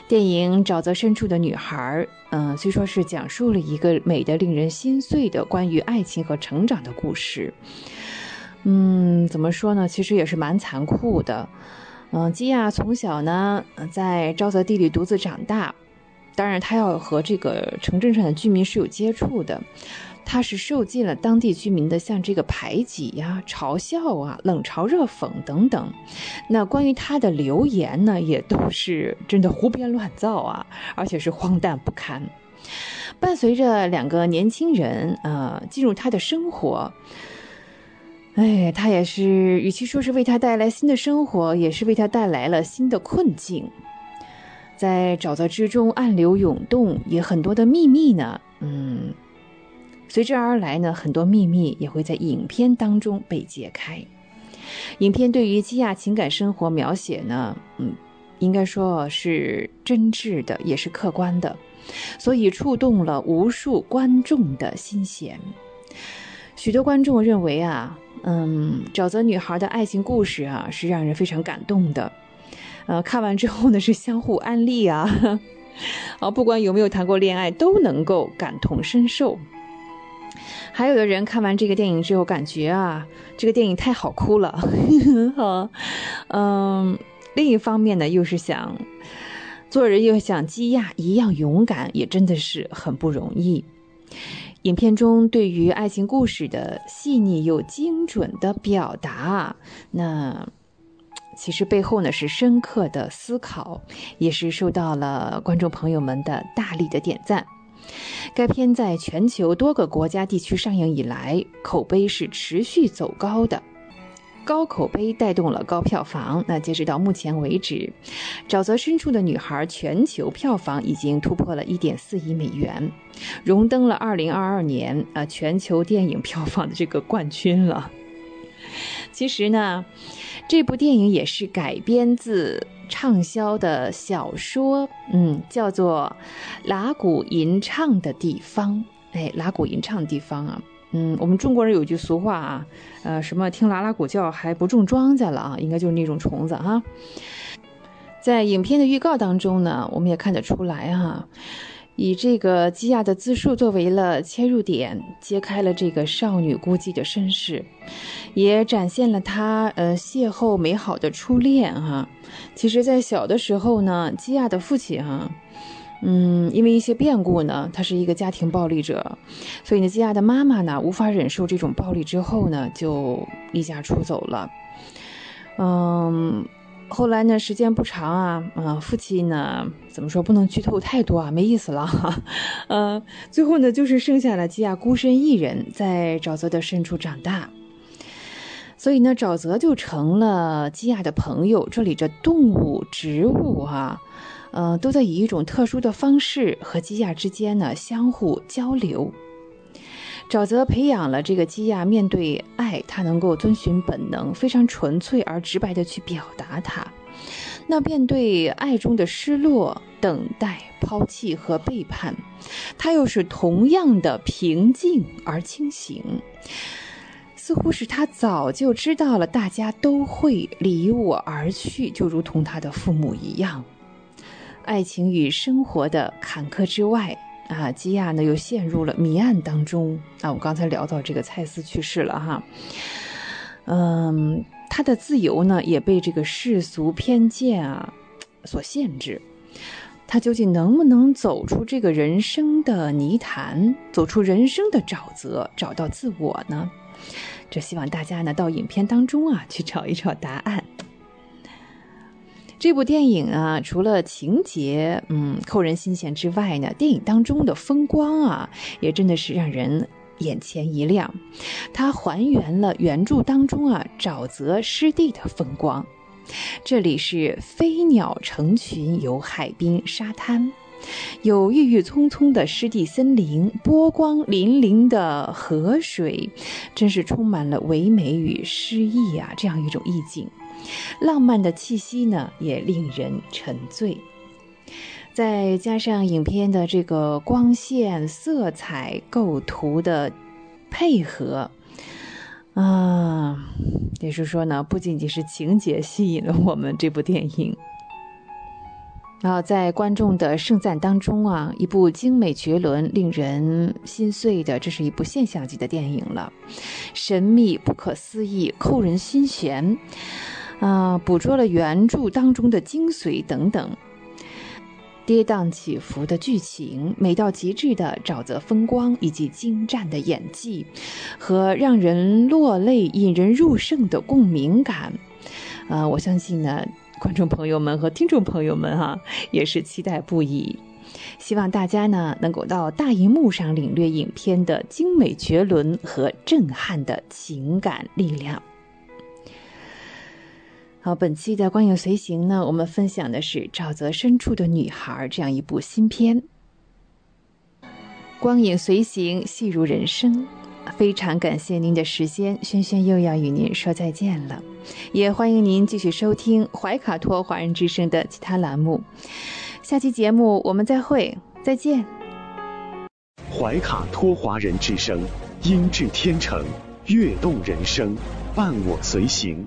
电影《沼泽深处的女孩》，嗯，虽说是讲述了一个美的令人心碎的关于爱情和成长的故事，嗯，怎么说呢？其实也是蛮残酷的。嗯，基亚从小呢在沼泽地里独自长大，当然他要和这个城镇上的居民是有接触的。他是受尽了当地居民的像这个排挤呀、嘲笑啊、冷嘲热讽等等。那关于他的留言呢，也都是真的胡编乱造啊，而且是荒诞不堪。伴随着两个年轻人啊进入他的生活，哎，他也是与其说是为他带来新的生活，也是为他带来了新的困境。在沼泽之中，暗流涌动，也很多的秘密呢，嗯。随之而来呢，很多秘密也会在影片当中被揭开。影片对于基亚情感生活描写呢，嗯，应该说是真挚的，也是客观的，所以触动了无数观众的心弦。许多观众认为啊，嗯，沼泽女孩的爱情故事啊，是让人非常感动的。呃，看完之后呢，是相互安利啊，啊，不管有没有谈过恋爱，都能够感同身受。还有的人看完这个电影之后，感觉啊，这个电影太好哭了，好，嗯，另一方面呢，又是想做人，又像基亚一样勇敢，也真的是很不容易。影片中对于爱情故事的细腻又精准的表达，那其实背后呢是深刻的思考，也是受到了观众朋友们的大力的点赞。该片在全球多个国家地区上映以来，口碑是持续走高的，高口碑带动了高票房。那截止到目前为止，《沼泽深处的女孩》全球票房已经突破了一点四亿美元，荣登了二零二二年啊全球电影票房的这个冠军了。其实呢。这部电影也是改编自畅销的小说，嗯，叫做《拉古吟唱的地方》。哎，拉古吟唱的地方啊，嗯，我们中国人有句俗话啊，呃，什么听拉拉古叫还不种庄稼了啊，应该就是那种虫子哈。在影片的预告当中呢，我们也看得出来哈。以这个基亚的自述作为了切入点，揭开了这个少女孤寂的身世，也展现了她呃邂逅美好的初恋哈。其实，在小的时候呢，基亚的父亲哈，嗯，因为一些变故呢，他是一个家庭暴力者，所以呢，基亚的妈妈呢无法忍受这种暴力之后呢，就离家出走了，嗯。后来呢，时间不长啊，嗯，父亲呢，怎么说不能剧透太多啊，没意思了哈，呃，最后呢，就是剩下了基亚孤身一人在沼泽的深处长大，所以呢，沼泽就成了基亚的朋友，这里的动物、植物哈，呃，都在以一种特殊的方式和基亚之间呢相互交流。沼泽培养了这个基亚，面对爱，他能够遵循本能，非常纯粹而直白的去表达它。那面对爱中的失落、等待、抛弃和背叛，他又是同样的平静而清醒。似乎是他早就知道了，大家都会离我而去，就如同他的父母一样。爱情与生活的坎坷之外。啊，基亚呢又陷入了谜案当中。啊，我刚才聊到这个蔡司去世了哈，嗯，他的自由呢也被这个世俗偏见啊所限制。他究竟能不能走出这个人生的泥潭，走出人生的沼泽，找到自我呢？这希望大家呢到影片当中啊去找一找答案。这部电影啊，除了情节嗯扣人心弦之外呢，电影当中的风光啊，也真的是让人眼前一亮。它还原了原著当中啊沼泽湿地的风光。这里是飞鸟成群，有海滨沙滩，有郁郁葱葱的湿地森林，波光粼粼的河水，真是充满了唯美与诗意啊！这样一种意境。浪漫的气息呢，也令人沉醉。再加上影片的这个光线、色彩、构图的配合，啊，也是说呢，不仅仅是情节吸引了我们这部电影。然后在观众的盛赞当中啊，一部精美绝伦、令人心碎的，这是一部现象级的电影了，神秘、不可思议、扣人心弦。啊，捕捉了原著当中的精髓等等，跌宕起伏的剧情，美到极致的沼泽风光，以及精湛的演技和让人落泪、引人入胜的共鸣感，啊，我相信呢，观众朋友们和听众朋友们哈，也是期待不已。希望大家呢，能够到大荧幕上领略影片的精美绝伦和震撼的情感力量。好，本期的光影随行呢，我们分享的是《沼泽深处的女孩》这样一部新片。光影随行，戏如人生，非常感谢您的时间，轩轩又要与您说再见了，也欢迎您继续收听怀卡托华人之声的其他栏目。下期节目我们再会，再见。怀卡托华人之声，音质天成，悦动人生，伴我随行。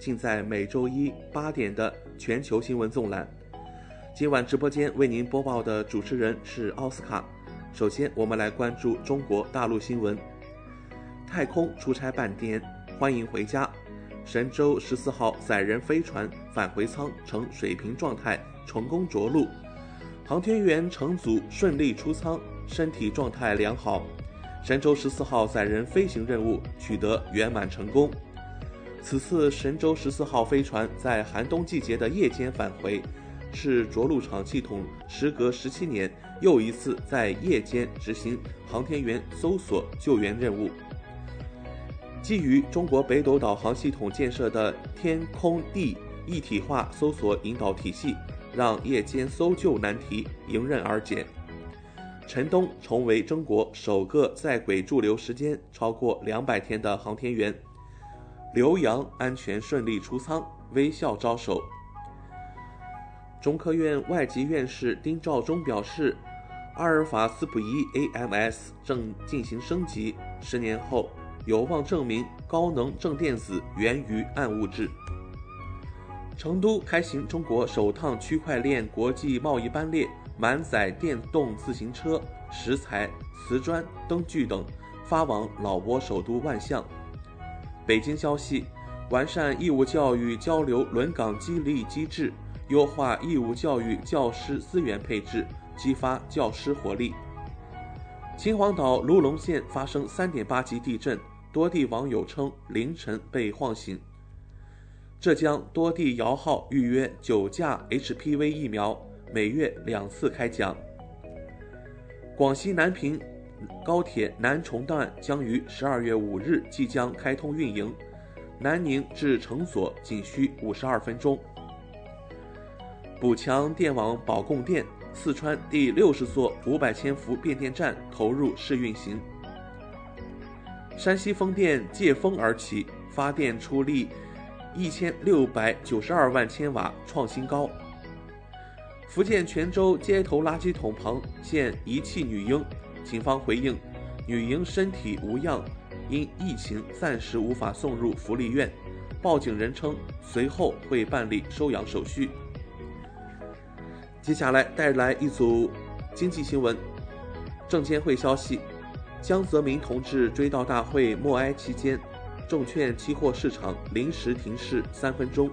尽在每周一八点的全球新闻纵览。今晚直播间为您播报的主持人是奥斯卡。首先，我们来关注中国大陆新闻。太空出差半天，欢迎回家。神舟十四号载人飞船返回舱呈水平状态，成功着陆。航天员乘组顺利出舱，身体状态良好。神舟十四号载人飞行任务取得圆满成功。此次神舟十四号飞船在寒冬季节的夜间返回，是着陆场系统时隔十七年又一次在夜间执行航天员搜索救援任务。基于中国北斗导航系统建设的天空地一体化搜索引导体系，让夜间搜救难题迎刃而解。陈冬成为中国首个在轨驻留时间超过两百天的航天员。刘洋安全顺利出舱，微笑招手。中科院外籍院士丁肇中表示，阿尔法斯普伊 AMS 正进行升级，十年后有望证明高能正电子源于暗物质。成都开行中国首趟区块链国际贸易班列，满载电动自行车、石材、瓷砖、灯具等，发往老挝首都万象。北京消息：完善义务教育交流轮岗激励机制，优化义务教育教师资源配置，激发教师活力。秦皇岛卢龙县发生3.8级地震，多地网友称凌晨被晃醒。浙江多地摇号预约九价 HPV 疫苗，每月两次开奖。广西南平高铁南崇段将于十二月五日即将开通运营，南宁至成所仅需五十二分钟。补强电网保供电，四川第六十座五百千伏变电站投入试运行。山西风电借风而起，发电出力一千六百九十二万千瓦，创新高。福建泉州街头垃圾桶旁现遗弃女婴，警方回应，女婴身体无恙，因疫情暂时无法送入福利院。报警人称随后会办理收养手续。接下来带来一组经济新闻。证监会消息，江泽民同志追悼大会默哀期间，证券期货市场临时停市三分钟。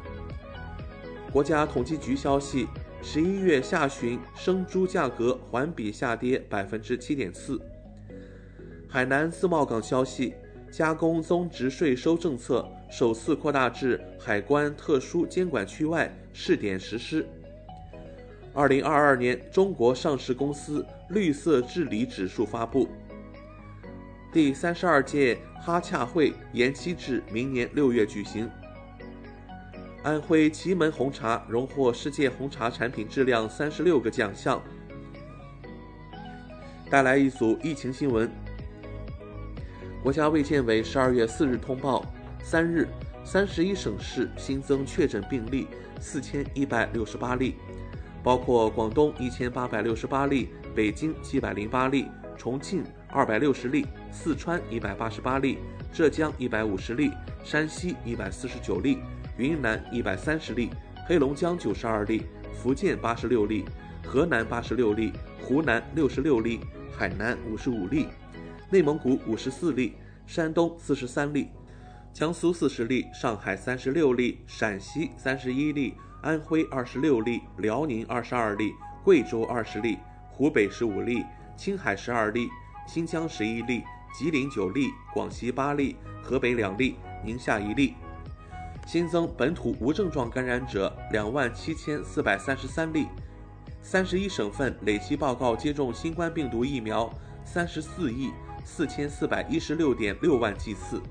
国家统计局消息，十一月下旬生猪价格环比下跌百分之七点四。海南自贸港消息，加工增值税收政策首次扩大至海关特殊监管区外试点实施。二零二二年中国上市公司绿色治理指数发布。第三十二届哈洽会延期至明年六月举行。安徽祁门红茶荣获世界红茶产品质量三十六个奖项。带来一组疫情新闻。国家卫健委十二月四日通报，三日三十一省市新增确诊病例四千一百六十八例，包括广东一千八百六十八例，北京七百零八例，重庆二百六十例，四川一百八十八例，浙江一百五十例，山西一百四十九例，云南一百三十例，黑龙江九十二例，福建八十六例，河南八十六例，湖南六十六例，海南五十五例。内蒙古五十四例，山东四十三例，江苏四十例，上海三十六例，陕西三十一例，安徽二十六例，辽宁二十二例，贵州二十例，湖北十五例，青海十二例，新疆十一例，吉林九例，广西八例，河北两例，宁夏一例。新增本土无症状感染者两万七千四百三十三例，三十一省份累计报告接种新冠病毒疫苗三十四亿。四千四百一十六点六万剂次。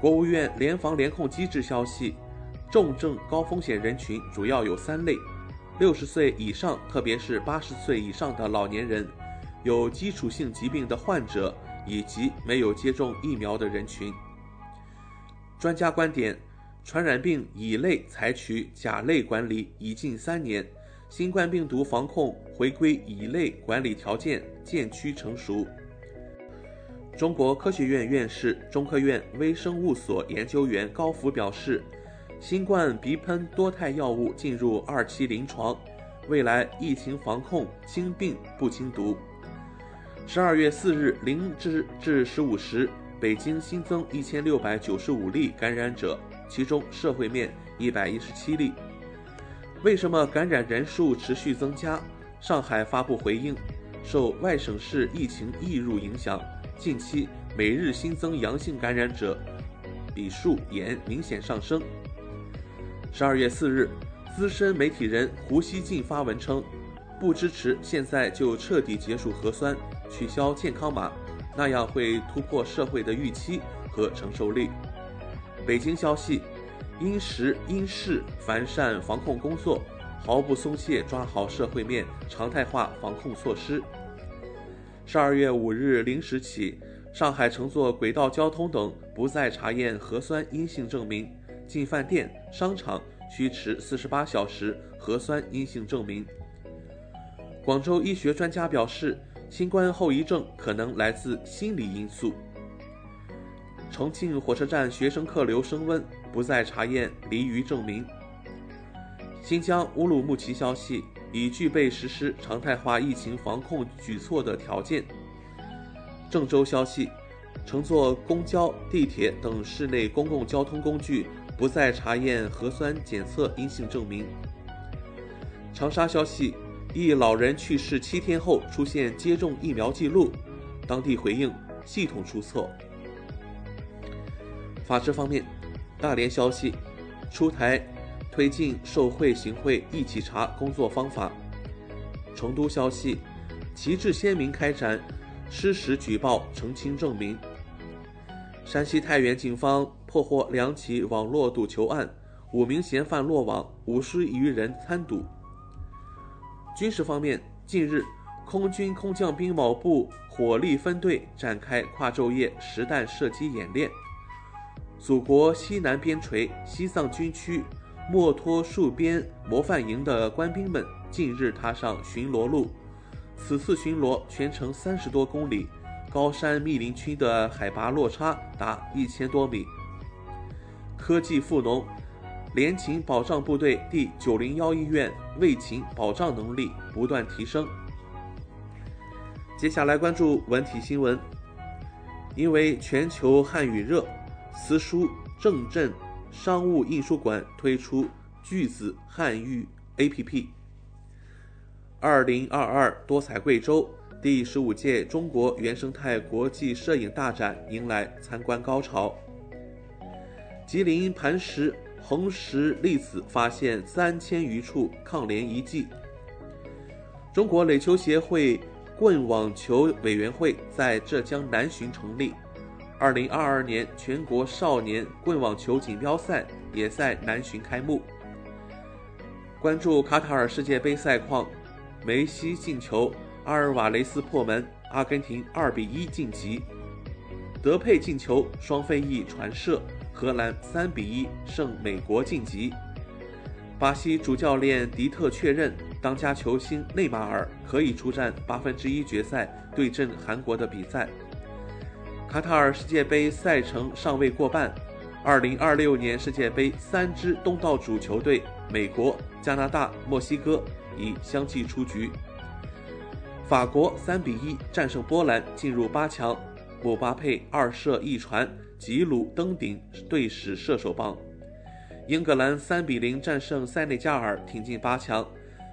国务院联防联控机制消息，重症高风险人群主要有三类：六十岁以上，特别是八十岁以上的老年人，有基础性疾病的患者，以及没有接种疫苗的人群。专家观点：传染病乙类采取甲类管理已近三年。新冠病毒防控回归乙类管理条件渐趋成熟。中国科学院院士、中科院微生物所研究员高福表示，新冠鼻喷多肽药物进入二期临床，未来疫情防控轻病不轻毒。十二月四日零至至十五时，北京新增一千六百九十五例感染者，其中社会面一百一十七例。为什么感染人数持续增加？上海发布回应，受外省市疫情易入影响，近期每日新增阳性感染者比数也明显上升。十二月四日，资深媒体人胡锡进发文称，不支持现在就彻底结束核酸，取消健康码，那样会突破社会的预期和承受力。北京消息。因时因势完善防控工作，毫不松懈抓好社会面常态化防控措施。十二月五日零时起，上海乘坐轨道交通等不再查验核酸阴性证明，进饭店、商场需持四十八小时核酸阴性证明。广州医学专家表示，新冠后遗症可能来自心理因素。重庆火车站学生客流升温，不再查验离渝证明。新疆乌鲁木齐消息已具备实施常态化疫情防控举措的条件。郑州消息，乘坐公交、地铁等市内公共交通工具不再查验核酸检测阴性证明。长沙消息，一老人去世七天后出现接种疫苗记录，当地回应系统出错。法治方面，大连消息出台推进受贿行贿一起查工作方法。成都消息，旗帜鲜明开展失实举报澄清证明。山西太原警方破获两起网络赌球案，五名嫌犯落网，五十余人参赌。军事方面，近日，空军空降兵某部火力分队展开跨昼夜实弹射击演练。祖国西南边陲西藏军区墨脱戍边模范营的官兵们近日踏上巡逻路，此次巡逻全程三十多公里，高山密林区的海拔落差达一千多米。科技富农。联勤保障部队第九零幺医院卫勤保障能力不断提升。接下来关注文体新闻，因为全球汉语热，私书正镇商务印书馆推出巨子汉语 APP。二零二二多彩贵州第十五届中国原生态国际摄影大展迎来参观高潮。吉林磐石。红石粒子发现三千余处抗联遗迹。中国垒球协会棍网球委员会在浙江南浔成立。二零二二年全国少年棍网球锦标赛也在南浔开幕。关注卡塔尔世界杯赛况：梅西进球，阿尔瓦雷斯破门，阿根廷二比一晋级；德佩进球，双飞翼传射。荷兰三比一胜美国晋级。巴西主教练迪特确认，当家球星内马尔可以出战八分之一决赛对阵韩国的比赛。卡塔尔世界杯赛程尚未过半，二零二六年世界杯三支东道主球队美国、加拿大、墨西哥已相继出局。法国三比一战胜波兰进入八强，姆巴佩二射一传。吉鲁登顶队史射手榜，英格兰三比零战胜塞内加尔，挺进八强。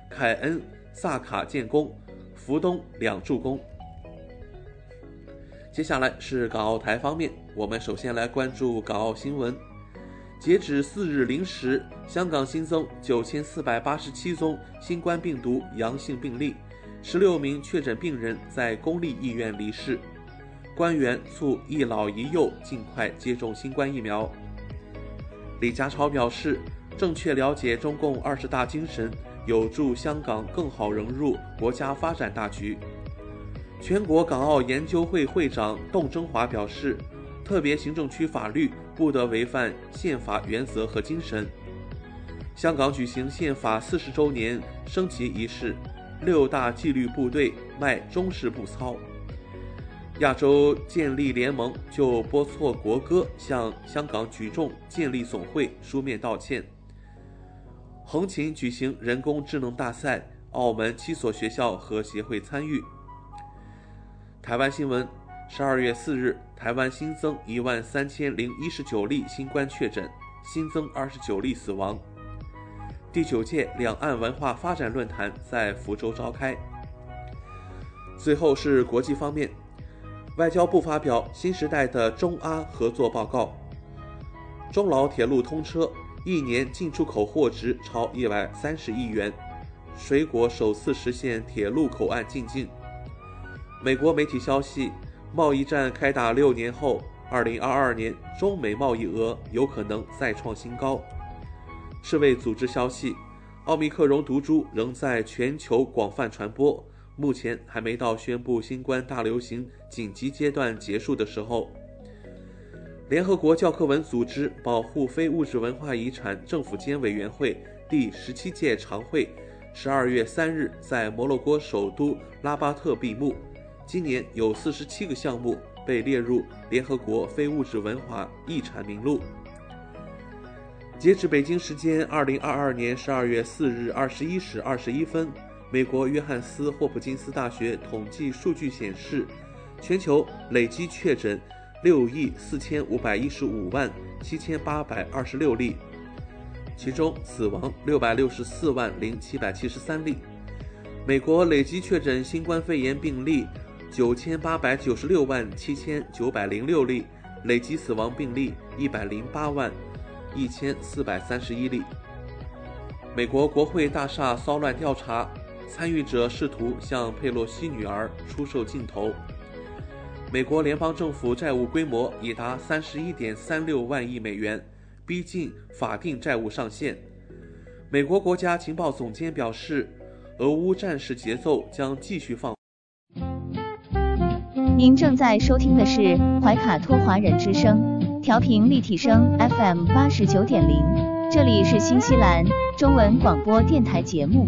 凯恩、萨卡建功，福东两助攻。接下来是港澳台方面，我们首先来关注港澳新闻。截止四日零时，香港新增九千四百八十七宗新冠病毒阳性病例，十六名确诊病人在公立医院离世。官员促一老一幼尽快接种新冠疫苗。李家超表示，正确了解中共二十大精神，有助香港更好融入国家发展大局。全国港澳研究会会长董征华表示，特别行政区法律不得违反宪法原则和精神。香港举行宪法四十周年升旗仪式，六大纪律部队迈中式步操。亚洲建立联盟就播错国歌向香港举重建立总会书面道歉。横琴举行人工智能大赛，澳门七所学校和协会参与。台湾新闻：十二月四日，台湾新增一万三千零一十九例新冠确诊，新增二十九例死亡。第九届两岸文化发展论坛在福州召开。最后是国际方面。外交部发表新时代的中阿合作报告。中老铁路通车，一年进出口货值超一百三十亿元。水果首次实现铁路口岸进境。美国媒体消息，贸易战开打六年后，二零二二年中美贸易额有可能再创新高。世卫组织消息，奥密克戎毒株仍在全球广泛传播。目前还没到宣布新冠大流行紧急阶段结束的时候。联合国教科文组织保护非物质文化遗产政府间委员会第十七届常会，十二月三日在摩洛哥首都拉巴特闭幕。今年有四十七个项目被列入联合国非物质文化遗产名录。截至北京时间二零二二年十二月四日二十一时二十一分。美国约翰斯霍普金斯大学统计数据显示，全球累计确诊六亿四千五百一十五万七千八百二十六例，其中死亡六百六十四万零七百七十三例。美国累计确诊新冠肺炎病例九千八百九十六万七千九百零六例，累计死亡病例一百零八万一千四百三十一例。美国国会大厦骚乱调查。参与者试图向佩洛西女儿出售镜头。美国联邦政府债务规模已达三十一点三六万亿美元，逼近法定债务上限。美国国家情报总监表示，俄乌战事节奏将继续放。您正在收听的是怀卡托华人之声，调频立体声 FM 八十九点零，这里是新西兰中文广播电台节目。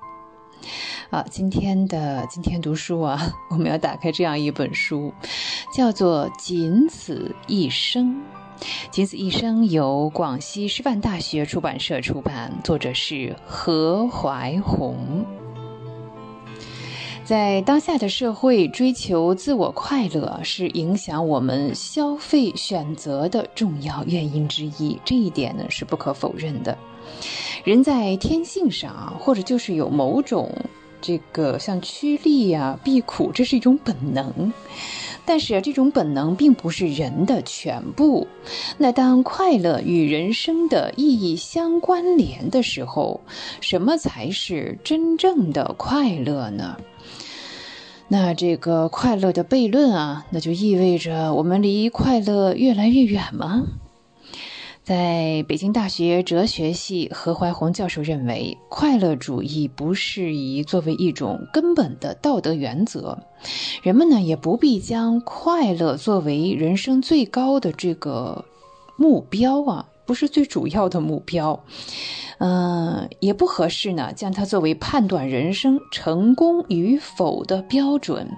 啊，今天的今天读书啊，我们要打开这样一本书，叫做《仅此一生》。《仅此一生》由广西师范大学出版社出版，作者是何怀宏。在当下的社会，追求自我快乐是影响我们消费选择的重要原因之一，这一点呢是不可否认的。人在天性上，或者就是有某种这个像趋利呀、避苦，这是一种本能。但是这种本能并不是人的全部。那当快乐与人生的意义相关联的时候，什么才是真正的快乐呢？那这个快乐的悖论啊，那就意味着我们离快乐越来越远吗？在北京大学哲学系，何怀宏教授认为，快乐主义不适宜作为一种根本的道德原则。人们呢，也不必将快乐作为人生最高的这个目标啊，不是最主要的目标。嗯，也不合适呢，将它作为判断人生成功与否的标准。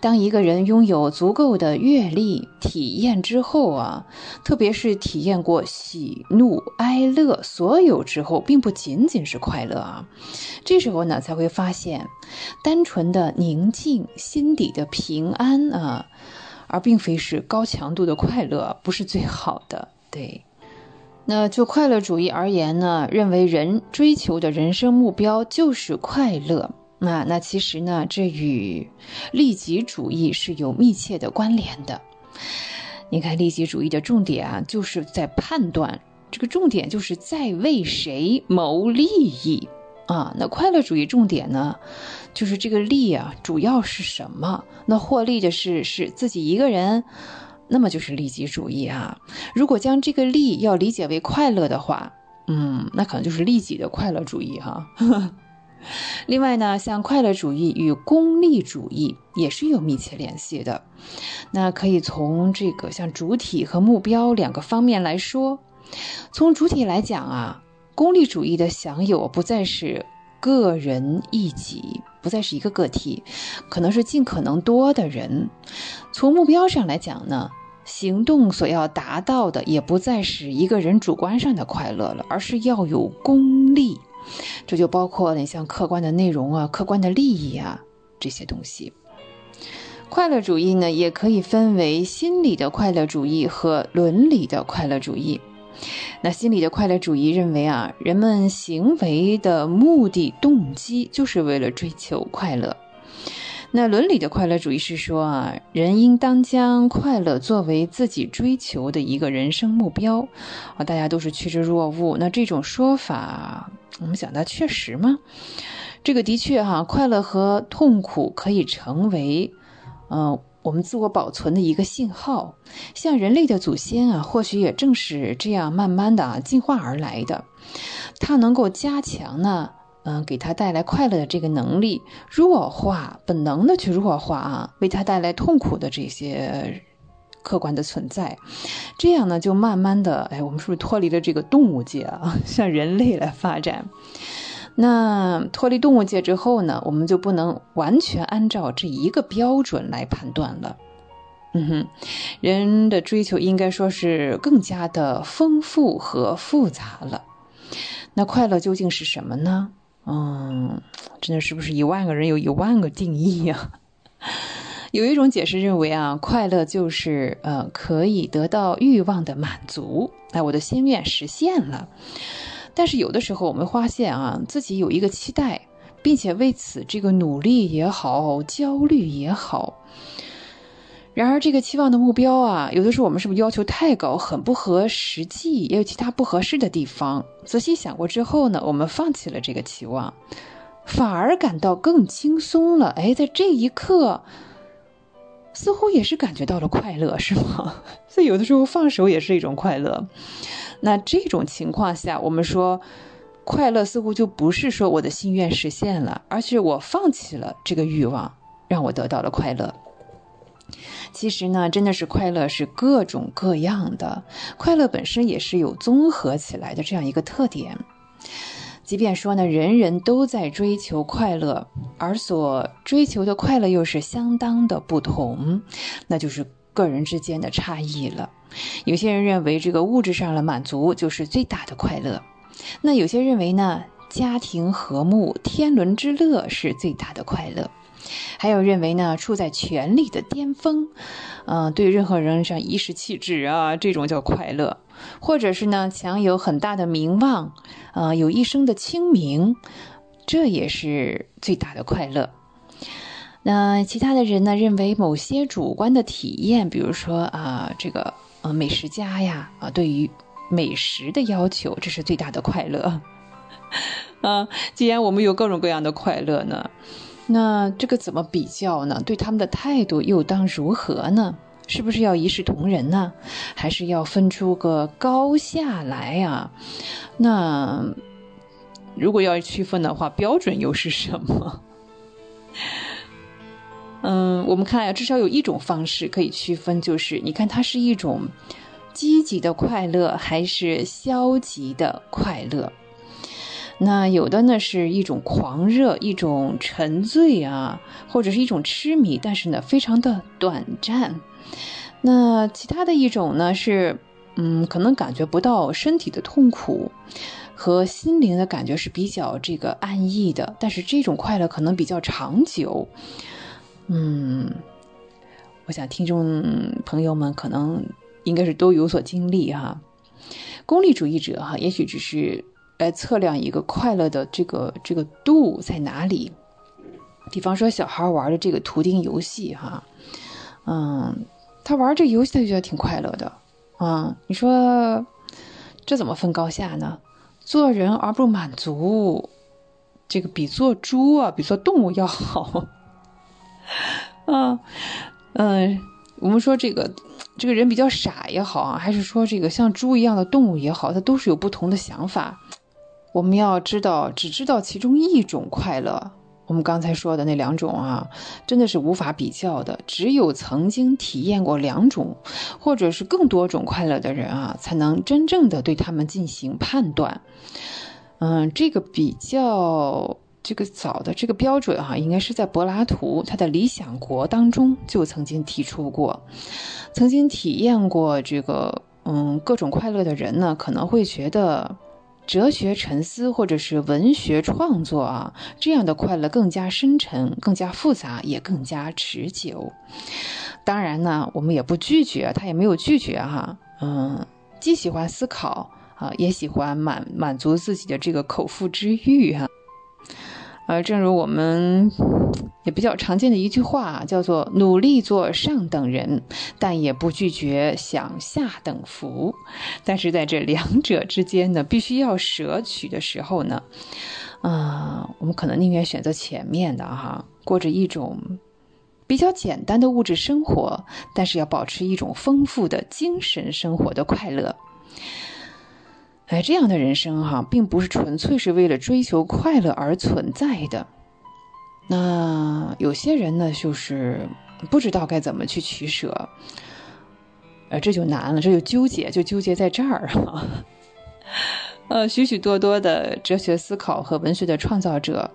当一个人拥有足够的阅历、体验之后啊，特别是体验过喜怒哀乐所有之后，并不仅仅是快乐啊，这时候呢，才会发现，单纯的宁静、心底的平安啊，而并非是高强度的快乐，不是最好的。对，那就快乐主义而言呢，认为人追求的人生目标就是快乐。那那其实呢，这与利己主义是有密切的关联的。你看，利己主义的重点啊，就是在判断，这个重点就是在为谁谋利益啊。那快乐主义重点呢，就是这个利啊，主要是什么？那获利的是是自己一个人，那么就是利己主义啊。如果将这个利要理解为快乐的话，嗯，那可能就是利己的快乐主义哈。另外呢，像快乐主义与功利主义也是有密切联系的。那可以从这个像主体和目标两个方面来说。从主体来讲啊，功利主义的享有不再是个人一己，不再是一个个体，可能是尽可能多的人。从目标上来讲呢，行动所要达到的也不再是一个人主观上的快乐了，而是要有功利。这就包括你像客观的内容啊、客观的利益啊这些东西。快乐主义呢，也可以分为心理的快乐主义和伦理的快乐主义。那心理的快乐主义认为啊，人们行为的目的动机就是为了追求快乐。那伦理的快乐主义是说啊，人应当将快乐作为自己追求的一个人生目标啊，大家都是趋之若鹜。那这种说法，我们讲它确实吗？这个的确哈，快乐和痛苦可以成为，嗯，我们自我保存的一个信号。像人类的祖先啊，或许也正是这样慢慢的进化而来的。它能够加强呢，嗯，给他带来快乐的这个能力，弱化本能的去弱化啊，为他带来痛苦的这些客观的存在。这样呢，就慢慢的，哎，我们是不是脱离了这个动物界啊，向人类来发展？那脱离动物界之后呢，我们就不能完全按照这一个标准来判断了。嗯哼，人的追求应该说是更加的丰富和复杂了。那快乐究竟是什么呢？嗯，真的是不是一万个人有一万个定义呀？有一种解释认为啊，快乐就是呃可以得到欲望的满足，哎，我的心愿实现了。但是有的时候我们发现啊，自己有一个期待，并且为此这个努力也好，焦虑也好。然而这个期望的目标啊，有的时候我们是不是要求太高，很不合实际，也有其他不合适的地方。仔细想过之后呢，我们放弃了这个期望，反而感到更轻松了。哎，在这一刻，似乎也是感觉到了快乐，是吗？所以有的时候放手也是一种快乐。那这种情况下，我们说快乐似乎就不是说我的心愿实现了，而是我放弃了这个欲望，让我得到了快乐。其实呢，真的是快乐是各种各样的，快乐本身也是有综合起来的这样一个特点。即便说呢，人人都在追求快乐，而所追求的快乐又是相当的不同，那就是个人之间的差异了。有些人认为这个物质上的满足就是最大的快乐，那有些认为呢，家庭和睦、天伦之乐是最大的快乐，还有认为呢，处在权力的巅峰，嗯，对任何人像一时气质啊，这种叫快乐，或者是呢，享有很大的名望，啊，有一生的清名，这也是最大的快乐。那其他的人呢，认为某些主观的体验，比如说啊，这个。呃，美食家呀，啊，对于美食的要求，这是最大的快乐。啊，既然我们有各种各样的快乐呢，那这个怎么比较呢？对他们的态度又当如何呢？是不是要一视同仁呢？还是要分出个高下来呀？那如果要区分的话，标准又是什么？嗯，我们看呀，至少有一种方式可以区分，就是你看它是一种积极的快乐还是消极的快乐。那有的呢是一种狂热，一种沉醉啊，或者是一种痴迷，但是呢非常的短暂。那其他的一种呢是，嗯，可能感觉不到身体的痛苦和心灵的感觉是比较这个安逸的，但是这种快乐可能比较长久。嗯，我想听众朋友们可能应该是都有所经历哈。功利主义者哈，也许只是来测量一个快乐的这个这个度在哪里。比方说小孩玩的这个图钉游戏哈，嗯，他玩这个游戏他就觉得挺快乐的啊。你说这怎么分高下呢？做人而不满足，这个比做猪啊，比做动物要好。啊，嗯，我们说这个这个人比较傻也好啊，还是说这个像猪一样的动物也好，它都是有不同的想法。我们要知道，只知道其中一种快乐，我们刚才说的那两种啊，真的是无法比较的。只有曾经体验过两种，或者是更多种快乐的人啊，才能真正的对他们进行判断。嗯，这个比较。这个早的这个标准哈，应该是在柏拉图他的《理想国》当中就曾经提出过。曾经体验过这个嗯各种快乐的人呢，可能会觉得哲学沉思或者是文学创作啊这样的快乐更加深沉、更加复杂，也更加持久。当然呢，我们也不拒绝，他也没有拒绝哈。嗯，既喜欢思考啊，也喜欢满满足自己的这个口腹之欲哈。呃，正如我们也比较常见的一句话，叫做“努力做上等人，但也不拒绝享下等福”。但是在这两者之间呢，必须要舍取的时候呢，啊，我们可能宁愿选择前面的哈，过着一种比较简单的物质生活，但是要保持一种丰富的精神生活的快乐。哎，这样的人生哈，并不是纯粹是为了追求快乐而存在的。那有些人呢，就是不知道该怎么去取舍，呃，这就难了，这就纠结，就纠结在这儿哈。呃，许许多多的哲学思考和文学的创造者，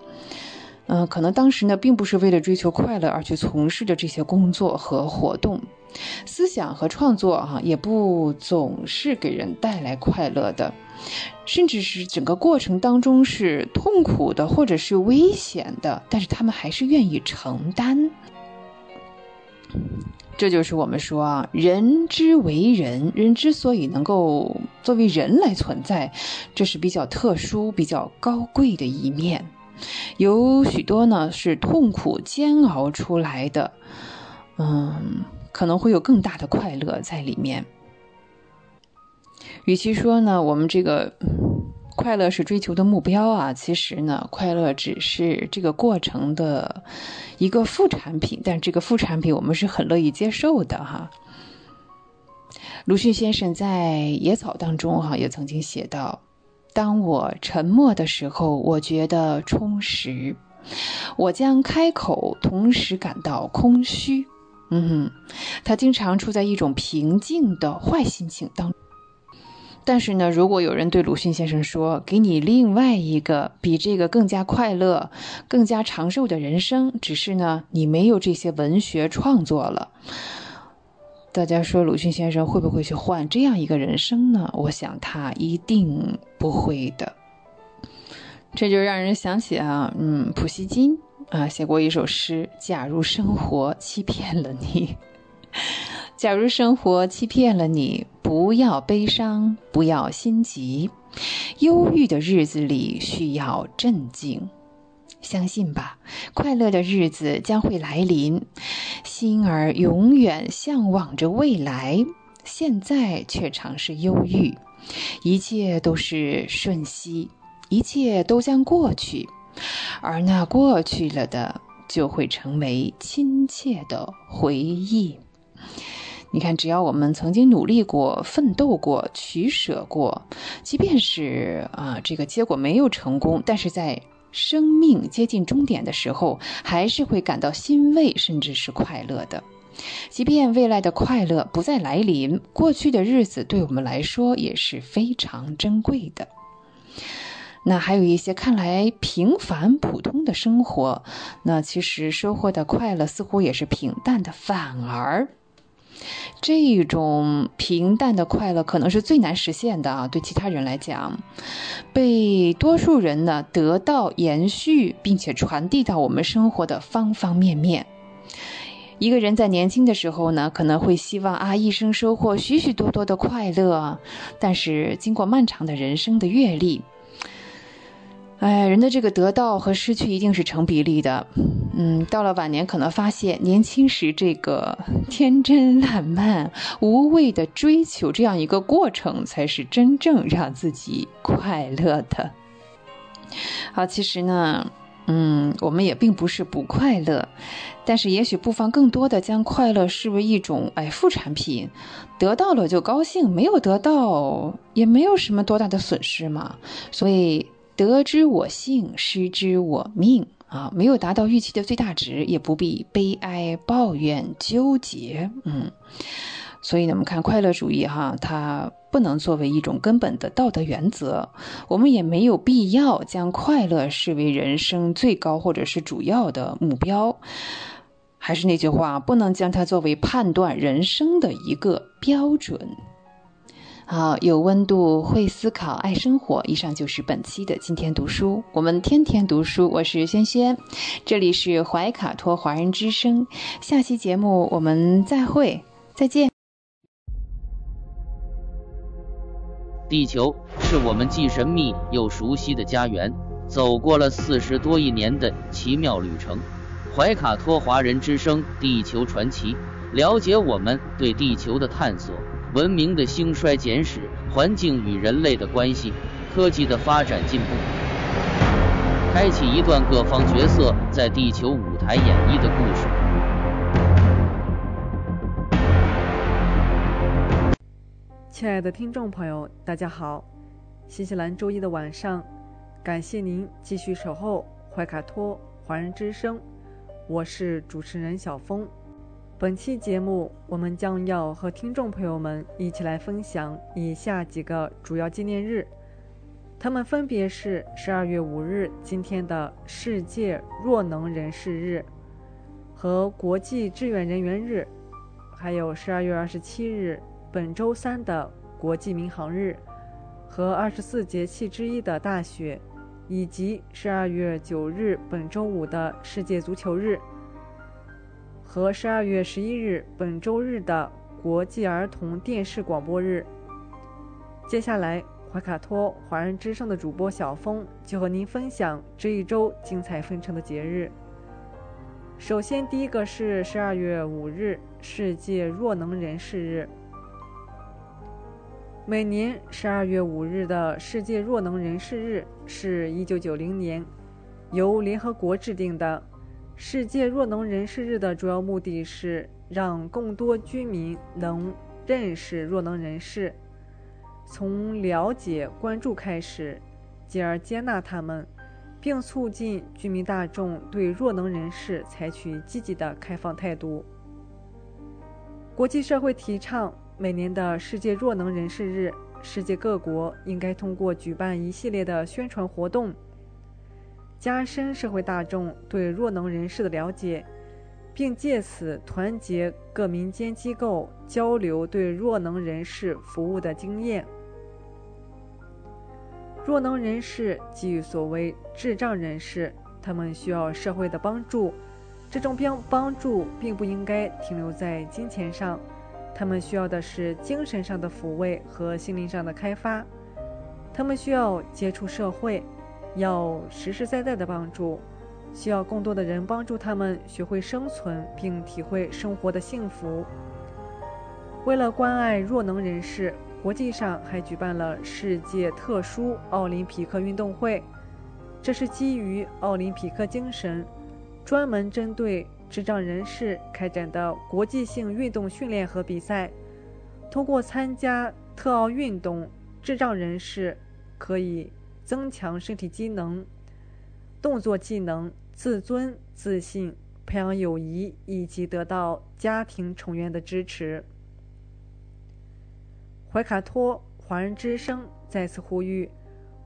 嗯，可能当时呢，并不是为了追求快乐而去从事的这些工作和活动。思想和创作，哈，也不总是给人带来快乐的，甚至是整个过程当中是痛苦的，或者是危险的，但是他们还是愿意承担。这就是我们说啊，人之为人，人之所以能够作为人来存在，这是比较特殊、比较高贵的一面，有许多呢是痛苦煎熬出来的，嗯。可能会有更大的快乐在里面。与其说呢，我们这个快乐是追求的目标啊，其实呢，快乐只是这个过程的一个副产品。但这个副产品，我们是很乐意接受的哈。鲁迅先生在《野草》当中哈，也曾经写到：“当我沉默的时候，我觉得充实；我将开口，同时感到空虚。”嗯哼，他经常处在一种平静的坏心情当。但是呢，如果有人对鲁迅先生说：“给你另外一个比这个更加快乐、更加长寿的人生，只是呢，你没有这些文学创作了。”大家说鲁迅先生会不会去换这样一个人生呢？我想他一定不会的。这就让人想起啊，嗯，普希金。啊，写过一首诗：“假如生活欺骗了你，假如生活欺骗了你，不要悲伤，不要心急，忧郁的日子里需要镇静，相信吧，快乐的日子将会来临。心儿永远向往着未来，现在却常是忧郁，一切都是瞬息，一切都将过去。”而那过去了的，就会成为亲切的回忆。你看，只要我们曾经努力过、奋斗过、取舍过，即便是啊，这个结果没有成功，但是在生命接近终点的时候，还是会感到欣慰，甚至是快乐的。即便未来的快乐不再来临，过去的日子对我们来说也是非常珍贵的。那还有一些看来平凡普通的生活，那其实收获的快乐似乎也是平淡的。反而，这种平淡的快乐可能是最难实现的啊！对其他人来讲，被多数人呢得到延续，并且传递到我们生活的方方面面。一个人在年轻的时候呢，可能会希望啊一生收获许许多多的快乐，但是经过漫长的人生的阅历。哎，人的这个得到和失去一定是成比例的。嗯，到了晚年，可能发现年轻时这个天真烂漫、无畏的追求这样一个过程，才是真正让自己快乐的。好，其实呢，嗯，我们也并不是不快乐，但是也许不妨更多的将快乐视为一种哎副产品，得到了就高兴，没有得到也没有什么多大的损失嘛。所以。得之我幸，失之我命啊！没有达到预期的最大值，也不必悲哀、抱怨、纠结。嗯，所以呢，我们看快乐主义哈，它不能作为一种根本的道德原则。我们也没有必要将快乐视为人生最高或者是主要的目标。还是那句话，不能将它作为判断人生的一个标准。好，有温度，会思考，爱生活。以上就是本期的今天读书，我们天天读书。我是轩轩，这里是怀卡托华人之声。下期节目我们再会，再见。地球是我们既神秘又熟悉的家园。走过了四十多亿年的奇妙旅程。怀卡托华人之声《地球传奇》，了解我们对地球的探索、文明的兴衰简史、环境与人类的关系、科技的发展进步，开启一段各方角色在地球舞台演绎的故事。亲爱的听众朋友，大家好！新西兰周一的晚上，感谢您继续守候怀卡托华人之声。我是主持人小峰。本期节目，我们将要和听众朋友们一起来分享以下几个主要纪念日，他们分别是十二月五日今天的世界弱能人士日和国际志愿人员日，还有十二月二十七日本周三的国际民航日和二十四节气之一的大雪。以及十二月九日本周五的世界足球日，和十二月十一日本周日的国际儿童电视广播日。接下来，怀卡托华人之声的主播小峰就和您分享这一周精彩纷呈的节日。首先，第一个是十二月五日世界弱能人士日。每年十二月五日的世界弱能人士日是一九九零年由联合国制定的。世界弱能人士日的主要目的是让更多居民能认识弱能人士，从了解、关注开始，进而接纳他们，并促进居民大众对弱能人士采取积极的开放态度。国际社会提倡。每年的世界弱能人士日，世界各国应该通过举办一系列的宣传活动，加深社会大众对弱能人士的了解，并借此团结各民间机构，交流对弱能人士服务的经验。弱能人士即所谓智障人士，他们需要社会的帮助，这种帮帮助并不应该停留在金钱上。他们需要的是精神上的抚慰和心灵上的开发，他们需要接触社会，要实实在在的帮助，需要更多的人帮助他们学会生存并体会生活的幸福。为了关爱弱能人士，国际上还举办了世界特殊奥林匹克运动会，这是基于奥林匹克精神，专门针对。智障人士开展的国际性运动训练和比赛，通过参加特奥运动，智障人士可以增强身体机能、动作技能、自尊、自信，培养友谊，以及得到家庭成员的支持。怀卡托华人之声再次呼吁：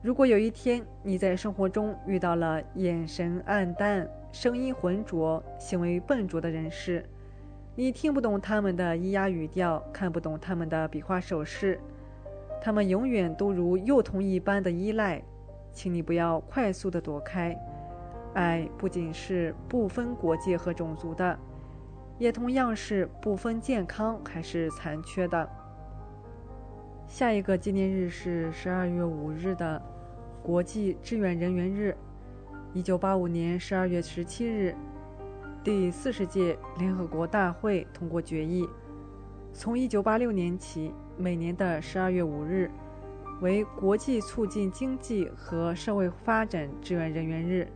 如果有一天你在生活中遇到了眼神黯淡，声音浑浊、行为笨拙的人士，你听不懂他们的咿呀语调，看不懂他们的笔画手势，他们永远都如幼童一般的依赖，请你不要快速的躲开。爱不仅是不分国界和种族的，也同样是不分健康还是残缺的。下一个纪念日是十二月五日的国际志愿人员日。一九八五年十二月十七日，第四十届联合国大会通过决议，从一九八六年起，每年的十二月五日为国际促进经济和社会发展志愿人员日，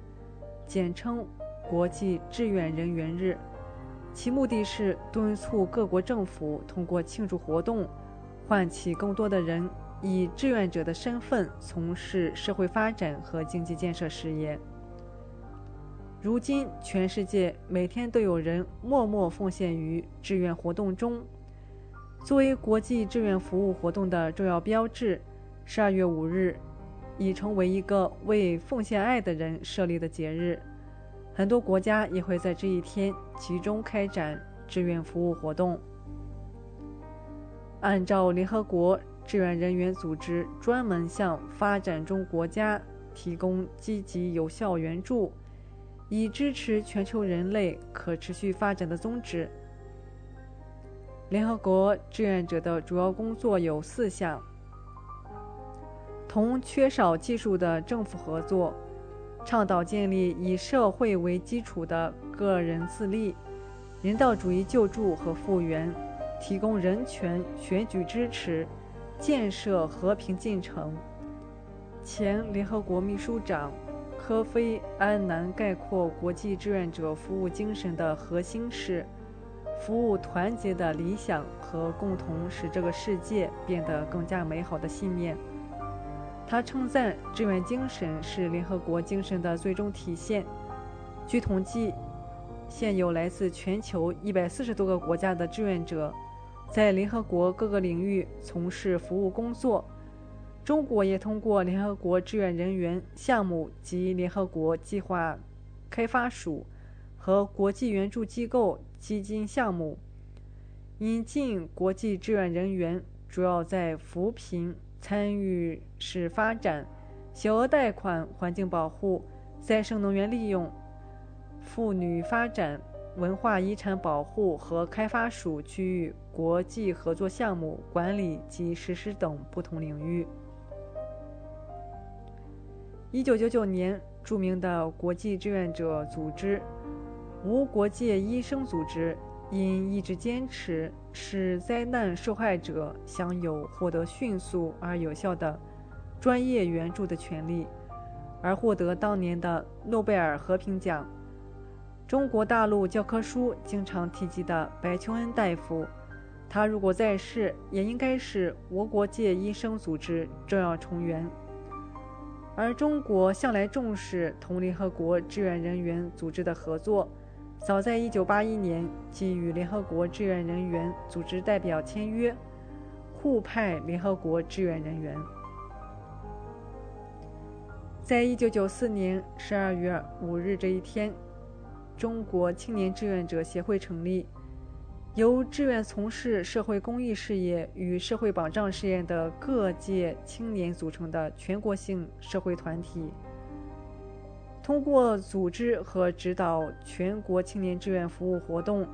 简称国际志愿人员日。其目的是敦促各国政府通过庆祝活动，唤起更多的人以志愿者的身份从事社会发展和经济建设事业。如今，全世界每天都有人默默奉献于志愿活动中。作为国际志愿服务活动的重要标志，十二月五日已成为一个为奉献爱的人设立的节日。很多国家也会在这一天集中开展志愿服务活动。按照联合国志愿人员组织专门向发展中国家提供积极有效援助。以支持全球人类可持续发展的宗旨。联合国志愿者的主要工作有四项：同缺少技术的政府合作，倡导建立以社会为基础的个人自立、人道主义救助和复原，提供人权、选举支持，建设和平进程。前联合国秘书长科菲·安南概括国际志愿者服务精神的核心是服务团结的理想和共同使这个世界变得更加美好的信念。他称赞志愿精神是联合国精神的最终体现。据统计，现有来自全球一百四十多个国家的志愿者，在联合国各个领域从事服务工作。中国也通过联合国志愿人员项目及联合国计划开发署和国际援助机构基金项目，引进国际志愿人员，主要在扶贫。参与式发展、小额贷款、环境保护、再生能源利用、妇女发展、文化遗产保护和开发属区域国际合作项目管理及实施等不同领域。一九九九年，著名的国际志愿者组织——无国界医生组织。因一直坚持使灾难受害者享有获得迅速而有效的专业援助的权利，而获得当年的诺贝尔和平奖。中国大陆教科书经常提及的白求恩大夫，他如果在世，也应该是无国界医生组织重要成员。而中国向来重视同联合国志愿人员组织的合作。早在1981年，即与联合国志愿人员组织代表签约，互派联合国志愿人员。在一九九四年十二月五日这一天，中国青年志愿者协会成立，由志愿从事社会公益事业与社会保障事业的各界青年组成的全国性社会团体。通过组织和指导全国青年志愿服务活动，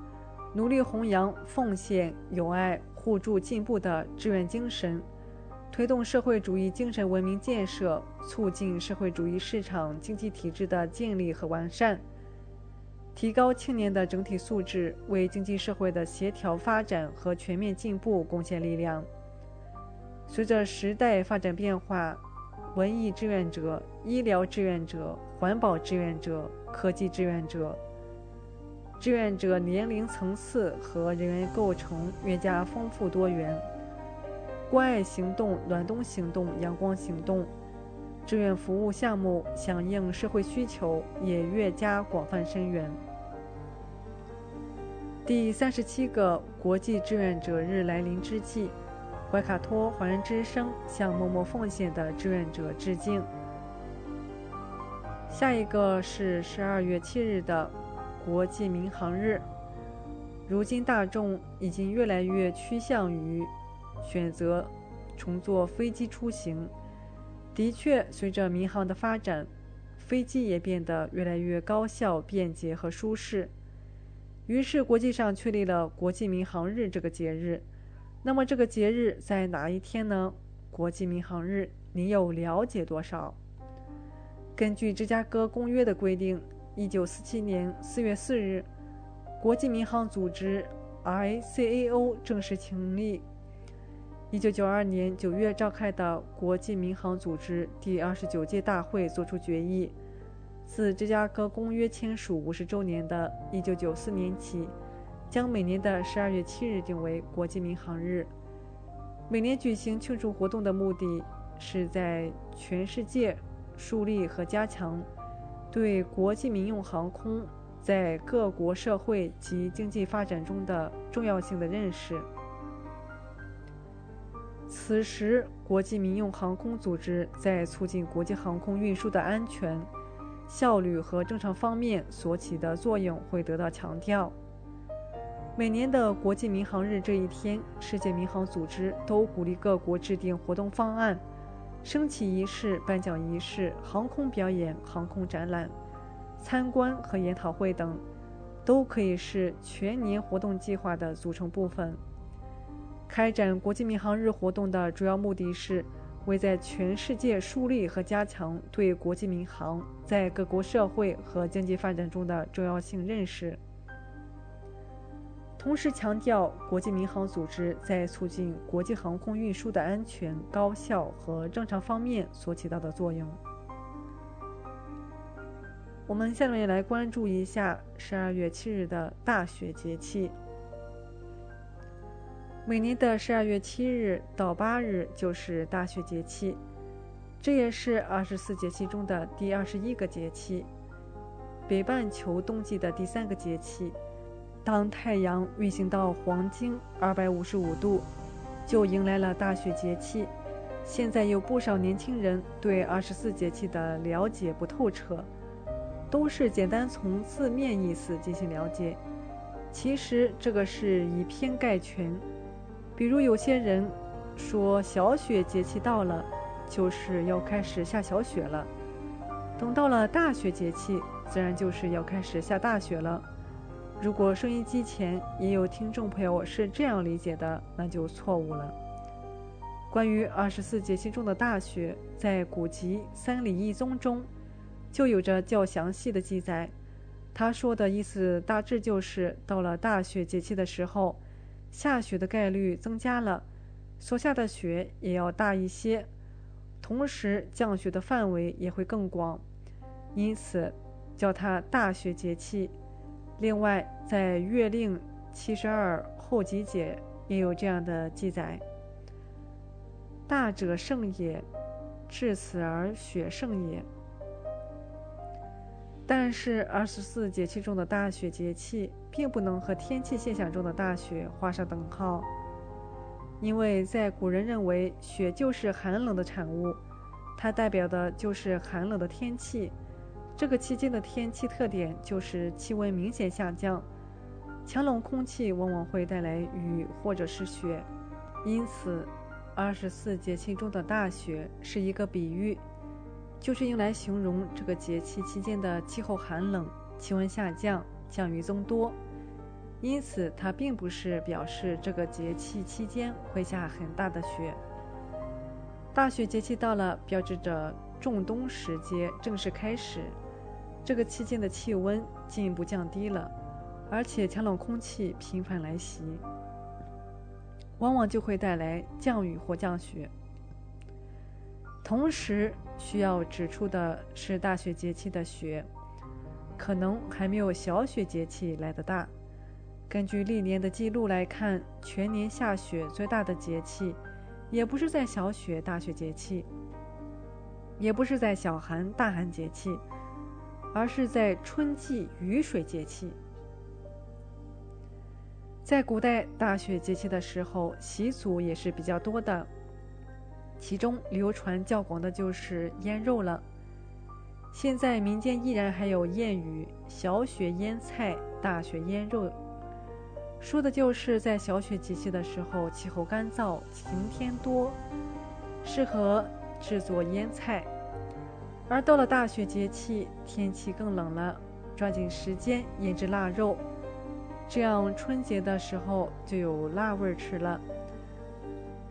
努力弘扬奉献、友爱、互助、进步的志愿精神，推动社会主义精神文明建设，促进社会主义市场经济体制的建立和完善，提高青年的整体素质，为经济社会的协调发展和全面进步贡献力量。随着时代发展变化，文艺志愿者、医疗志愿者。环保志愿者、科技志愿者，志愿者年龄层次和人员构成越加丰富多元。关爱行动、暖冬行动、阳光行动，志愿服务项目响应社会需求也越加广泛深远。第三十七个国际志愿者日来临之际，怀卡托华人之声向默默奉献的志愿者致敬。下一个是十二月七日的国际民航日。如今大众已经越来越趋向于选择乘坐飞机出行。的确，随着民航的发展，飞机也变得越来越高效、便捷和舒适。于是，国际上确立了国际民航日这个节日。那么，这个节日在哪一天呢？国际民航日，你有了解多少？根据芝加哥公约的规定，1947年4月4日，国际民航组织 （ICAO） 正式成立。1992年9月召开的国际民航组织第二十九届大会作出决议，自芝加哥公约签署五十周年的1994年起，将每年的12月7日定为国际民航日。每年举行庆祝活动的目的是在全世界。树立和加强对国际民用航空在各国社会及经济发展中的重要性的认识。此时，国际民用航空组织在促进国际航空运输的安全、效率和正常方面所起的作用会得到强调。每年的国际民航日这一天，世界民航组织都鼓励各国制定活动方案。升旗仪式、颁奖仪式、航空表演、航空展览、参观和研讨会等，都可以是全年活动计划的组成部分。开展国际民航日活动的主要目的是为在全世界树立和加强对国际民航在各国社会和经济发展中的重要性认识，同时强调国际民航组织在促进国际航空运输的安全、高效和正常方面所起到的作用。我们下面来关注一下十二月七日的大雪节气。每年的十二月七日到八日就是大雪节气，这也是二十四节气中的第二十一个节气，北半球冬季的第三个节气。当太阳运行到黄经二百五十五度，就迎来了大雪节气。现在有不少年轻人对二十四节气的了解不透彻，都是简单从字面意思进行了解，其实这个是以偏概全。比如有些人说小雪节气到了，就是要开始下小雪了；等到了大雪节气，自然就是要开始下大雪了。如果收音机前也有听众朋友是这样理解的，那就错误了。关于二十四节气中的大雪，在古籍《三礼一宗》中就有着较详细的记载。他说的意思大致就是，到了大雪节气的时候。下雪的概率增加了，所下的雪也要大一些，同时降雪的范围也会更广，因此叫它大雪节气。另外，在《月令七十二候集解》也有这样的记载：“大者盛也，至此而雪盛也。”但是，二十四节气中的大雪节气，并不能和天气现象中的大雪画上等号，因为在古人认为，雪就是寒冷的产物，它代表的就是寒冷的天气。这个期间的天气特点就是气温明显下降，强冷空气往往会带来雨或者是雪，因此，二十四节气中的大雪是一个比喻。就是用来形容这个节气期间的气候寒冷、气温下降、降雨增多，因此它并不是表示这个节气期间会下很大的雪。大雪节气到了，标志着仲冬时节正式开始，这个期间的气温进一步降低了，而且强冷空气频繁来袭，往往就会带来降雨或降雪。同时需要指出的是，大雪节气的雪可能还没有小雪节气来的大。根据历年的记录来看，全年下雪最大的节气，也不是在小雪大雪节气，也不是在小寒大寒节气，而是在春季雨水节气。在古代大雪节气的时候，习俗也是比较多的。其中流传较广的就是腌肉了。现在民间依然还有谚语“小雪腌菜，大雪腌肉”，说的就是在小雪节气的时候，气候干燥，晴天多，适合制作腌菜；而到了大雪节气，天气更冷了，抓紧时间腌制腊肉，这样春节的时候就有腊味吃了。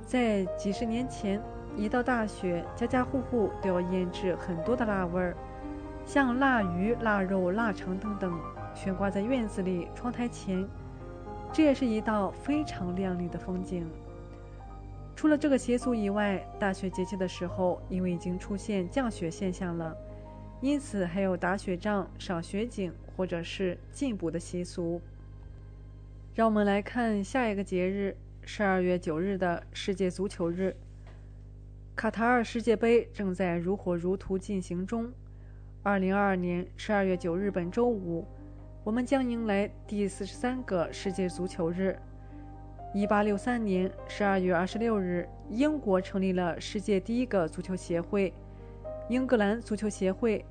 在几十年前。一到大雪，家家户户都要腌制很多的腊味儿，像腊鱼、腊肉、腊肠等等，悬挂在院子里、窗台前，这也是一道非常亮丽的风景。除了这个习俗以外，大雪节气的时候，因为已经出现降雪现象了，因此还有打雪仗、赏雪景或者是进补的习俗。让我们来看下一个节日，十二月九日的世界足球日。卡塔尔世界杯正在如火如荼进行中。二零二二年十二月九日，本周五，我们将迎来第四十三个世界足球日。一八六三年十二月二十六日，英国成立了世界第一个足球协会——英格兰足球协会。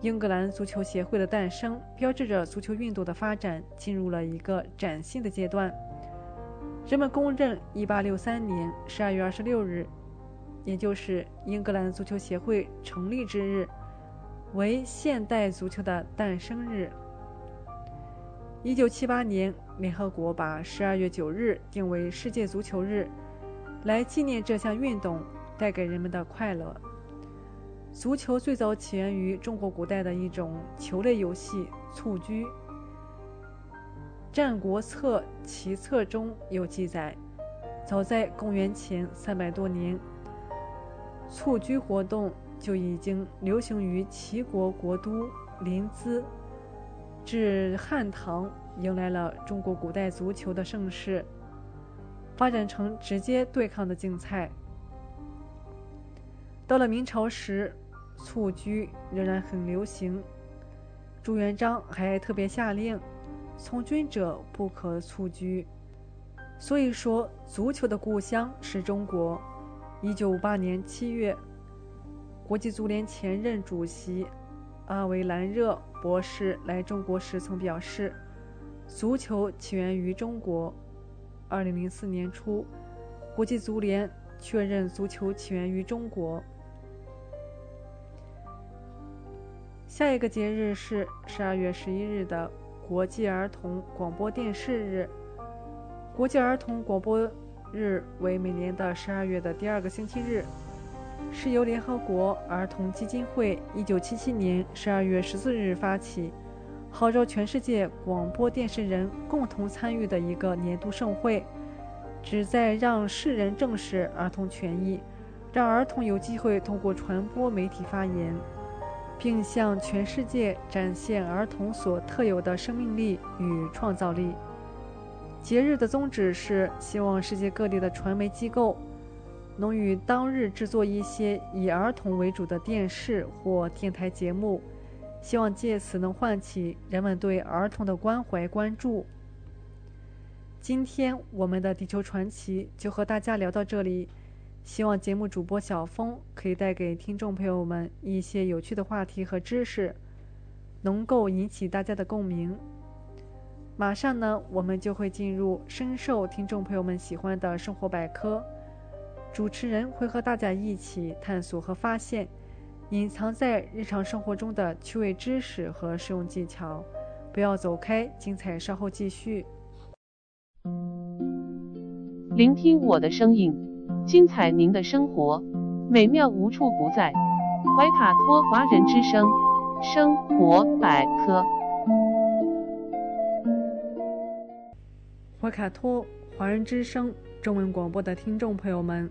英格兰足球协会的诞生，标志着足球运动的发展进入了一个崭新的阶段。人们公认，一八六三年十二月二十六日。也就是英格兰足球协会成立之日，为现代足球的诞生日。一九七八年，联合国把十二月九日定为世界足球日，来纪念这项运动，带给人们的快乐。足球最早起源于中国古代的一种球类游戏——蹴鞠。《战国策·齐策》中有记载，早在公元前三百多年，蹴鞠活动就已经流行于齐国国都临淄。至汉唐，迎来了中国古代足球的盛世，发展成直接对抗的竞赛。到了明朝时，蹴鞠仍然很流行，朱元璋还特别下令，从军者不可蹴鞠。所以说，足球的故乡是中国。一九五八年七月，国际足联前任主席阿维兰热博士来中国时曾表示，足球起源于中国。二零零四年初，国际足联确认足球起源于中国。下一个节日是十二月十一日的国际儿童广播电视日。国际儿童广播日为每年的十二月的第二个星期日，是由联合国儿童基金会一九七七年十二月十四日发起，号召全世界广播电视人共同参与的一个年度盛会，旨在让世人正视儿童权益，让儿童有机会通过传播媒体发言。并向全世界展现儿童所特有的生命力与创造力。节日的宗旨是希望世界各地的传媒机构能于当日制作一些以儿童为主的电视或电台节目，希望借此能唤起人们对儿童的关怀关注。今天我们的地球传奇就和大家聊到这里。希望节目主播小峰可以带给听众朋友们一些有趣的话题和知识，能够引起大家的共鸣。马上呢，我们就会进入深受听众朋友们喜欢的生活百科，主持人会和大家一起探索和发现隐藏在日常生活中的趣味知识和实用技巧。不要走开，精彩稍后继续。聆听我的声音。精彩您的生活，美妙无处不在。怀卡托华人之声生活百科。怀卡托华人之声中文广播的听众朋友们，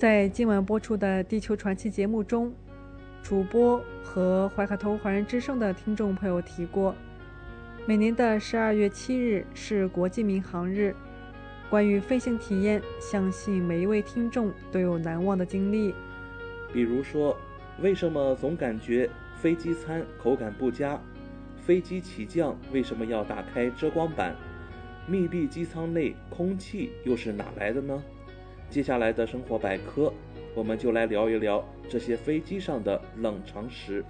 在今晚播出的《地球传奇》节目中，主播和怀卡托华人之声的听众朋友提过，每年的十二月七日是国际民航日。关于飞行体验，相信每一位听众都有难忘的经历。比如说，为什么总感觉飞机餐口感不佳？飞机起降为什么要打开遮光板？密闭机舱内空气又是哪来的呢？接下来的生活百科，我们就来聊一聊这些飞机上的冷常识。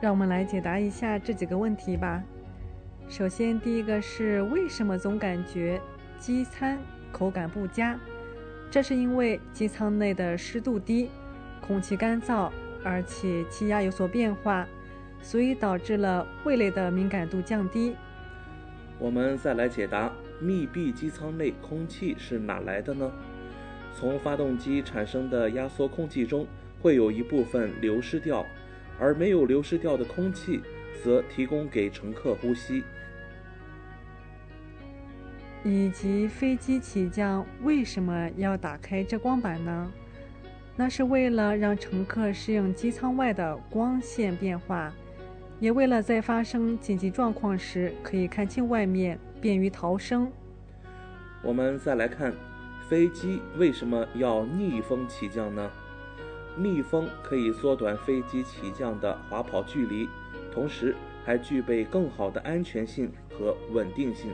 让我们来解答一下这几个问题吧。首先，第一个是为什么总感觉？机舱口感不佳，这是因为机舱内的湿度低，空气干燥，而且气压有所变化，所以导致了味蕾的敏感度降低。我们再来解答：密闭机舱内空气是哪来的呢？从发动机产生的压缩空气中会有一部分流失掉，而没有流失掉的空气则提供给乘客呼吸。以及飞机起降为什么要打开遮光板呢？那是为了让乘客适应机舱外的光线变化，也为了在发生紧急状况时可以看清外面，便于逃生。我们再来看，飞机为什么要逆风起降呢？逆风可以缩短飞机起降的滑跑距离，同时还具备更好的安全性和稳定性。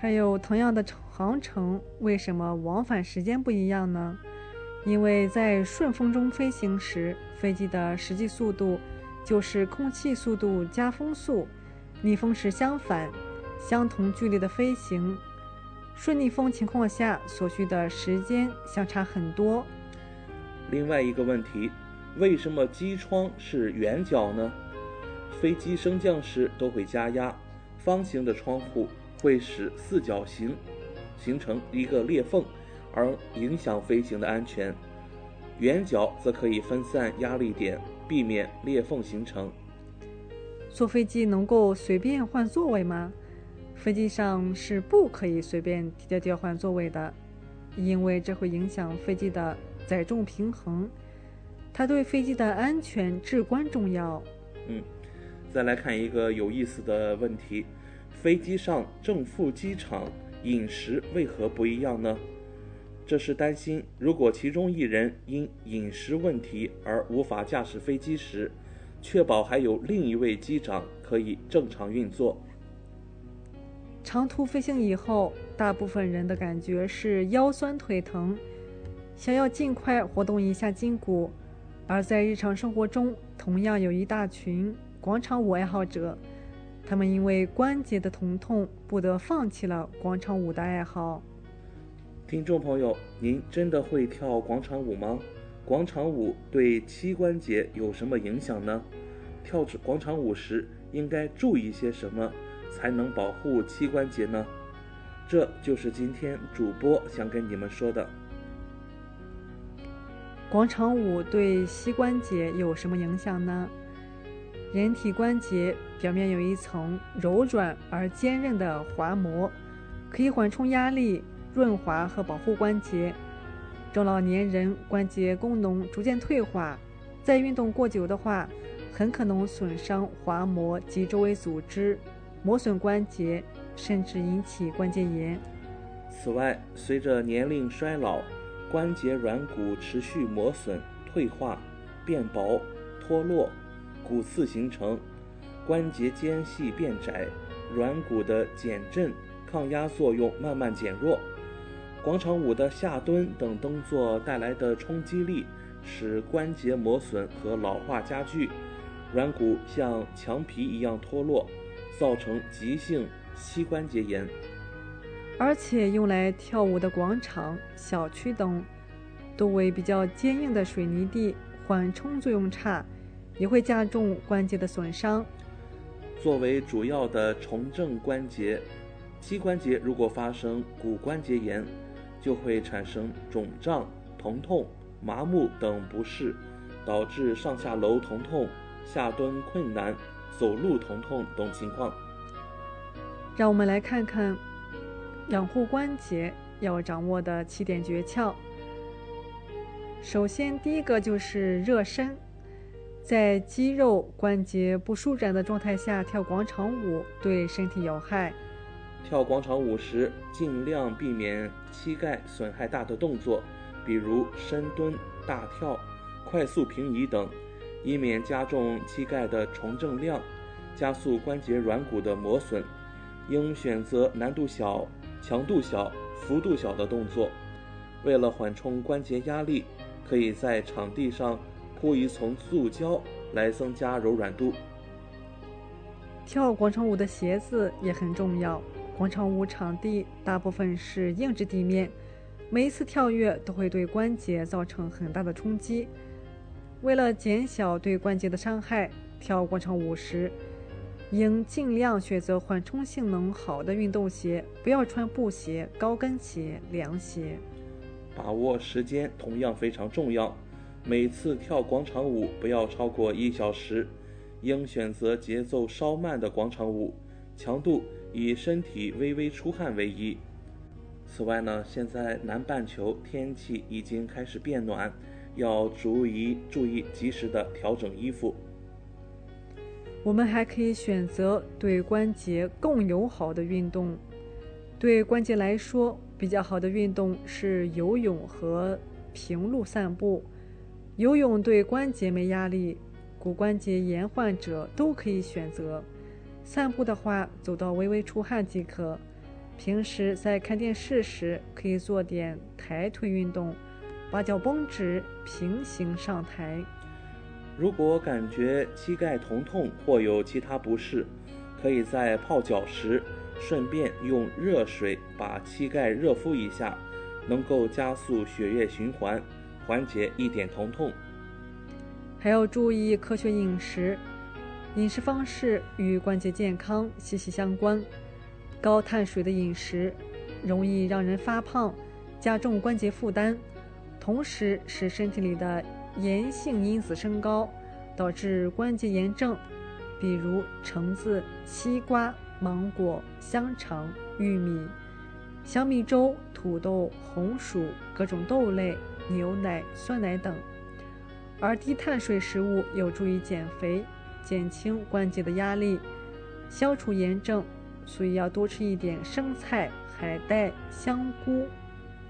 还有同样的航程，为什么往返时间不一样呢？因为在顺风中飞行时，飞机的实际速度就是空气速度加风速；逆风时相反，相同距离的飞行，顺逆风情况下所需的时间相差很多。另外一个问题，为什么机窗是圆角呢？飞机升降时都会加压，方形的窗户会使四角形形成一个裂缝。而影响飞行的安全，圆角则可以分散压力点，避免裂缝形成。坐飞机能够随便换座位吗？飞机上是不可以随便调调换座位的，因为这会影响飞机的载重平衡，它对飞机的安全至关重要。嗯，再来看一个有意思的问题：飞机上正副机场饮食为何不一样呢？这是担心，如果其中一人因饮食问题而无法驾驶飞机时，确保还有另一位机长可以正常运作。长途飞行以后，大部分人的感觉是腰酸腿疼，想要尽快活动一下筋骨。而在日常生活中，同样有一大群广场舞爱好者，他们因为关节的疼痛，不得放弃了广场舞的爱好。听众朋友，您真的会跳广场舞吗？广场舞对膝关节有什么影响呢？跳广场舞时应该注意些什么，才能保护膝关节呢？这就是今天主播想跟你们说的。广场舞对膝关节有什么影响呢？人体关节表面有一层柔软而坚韧的滑膜，可以缓冲压力。润滑和保护关节，中老年人关节功能逐渐退化，再运动过久的话，很可能损伤滑膜及周围组织，磨损关节，甚至引起关节炎。此外，随着年龄衰老，关节软骨持续磨损、退化、变薄、脱落，骨刺形成，关节间隙变窄，软骨的减震、抗压作用慢慢减弱。广场舞的下蹲等动作带来的冲击力，使关节磨损和老化加剧，软骨像墙皮一样脱落，造成急性膝关节炎。而且，用来跳舞的广场、小区等，多为比较坚硬的水泥地，缓冲作用差，也会加重关节的损伤。作为主要的重症关节，膝关节如果发生骨关节炎，就会产生肿胀、疼痛、麻木等不适，导致上下楼疼痛、下蹲困难、走路疼痛等情况。让我们来看看养护关节要掌握的七点诀窍。首先，第一个就是热身，在肌肉关节不舒展的状态下跳广场舞，对身体有害。跳广场舞时，尽量避免膝盖损害大的动作，比如深蹲、大跳、快速平移等，以免加重膝盖的重正量，加速关节软骨的磨损。应选择难度小、强度小、幅度小的动作。为了缓冲关节压力，可以在场地上铺一层塑胶来增加柔软度。跳广场舞的鞋子也很重要。广场舞场地大部分是硬质地面，每一次跳跃都会对关节造成很大的冲击。为了减小对关节的伤害，跳广场舞时应尽量选择缓冲性能好的运动鞋，不要穿布鞋、高跟鞋、凉鞋。把握时间同样非常重要，每次跳广场舞不要超过一小时，应选择节奏稍慢的广场舞，强度。以身体微微出汗为宜。此外呢，现在南半球天气已经开始变暖，要注意注意及时的调整衣服。我们还可以选择对关节更友好的运动。对关节来说，比较好的运动是游泳和平路散步。游泳对关节没压力，骨关节炎患者都可以选择。散步的话，走到微微出汗即可。平时在看电视时，可以做点抬腿运动，把脚绷直，平行上抬。如果感觉膝盖疼痛或有其他不适，可以在泡脚时顺便用热水把膝盖热敷一下，能够加速血液循环，缓解一点疼痛。还要注意科学饮食，饮食方式与关节健康息息相关。高碳水的饮食容易让人发胖，加重关节负担，同时使身体里的炎性因子升高，导致关节炎症。比如橙子、西瓜、芒果、香肠、玉米、小米粥、土豆、红薯、各种豆类、牛奶、酸奶等。而低碳水食物有助于减肥，减轻关节的压力，消除炎症。所以要多吃一点生菜、海带、香菇、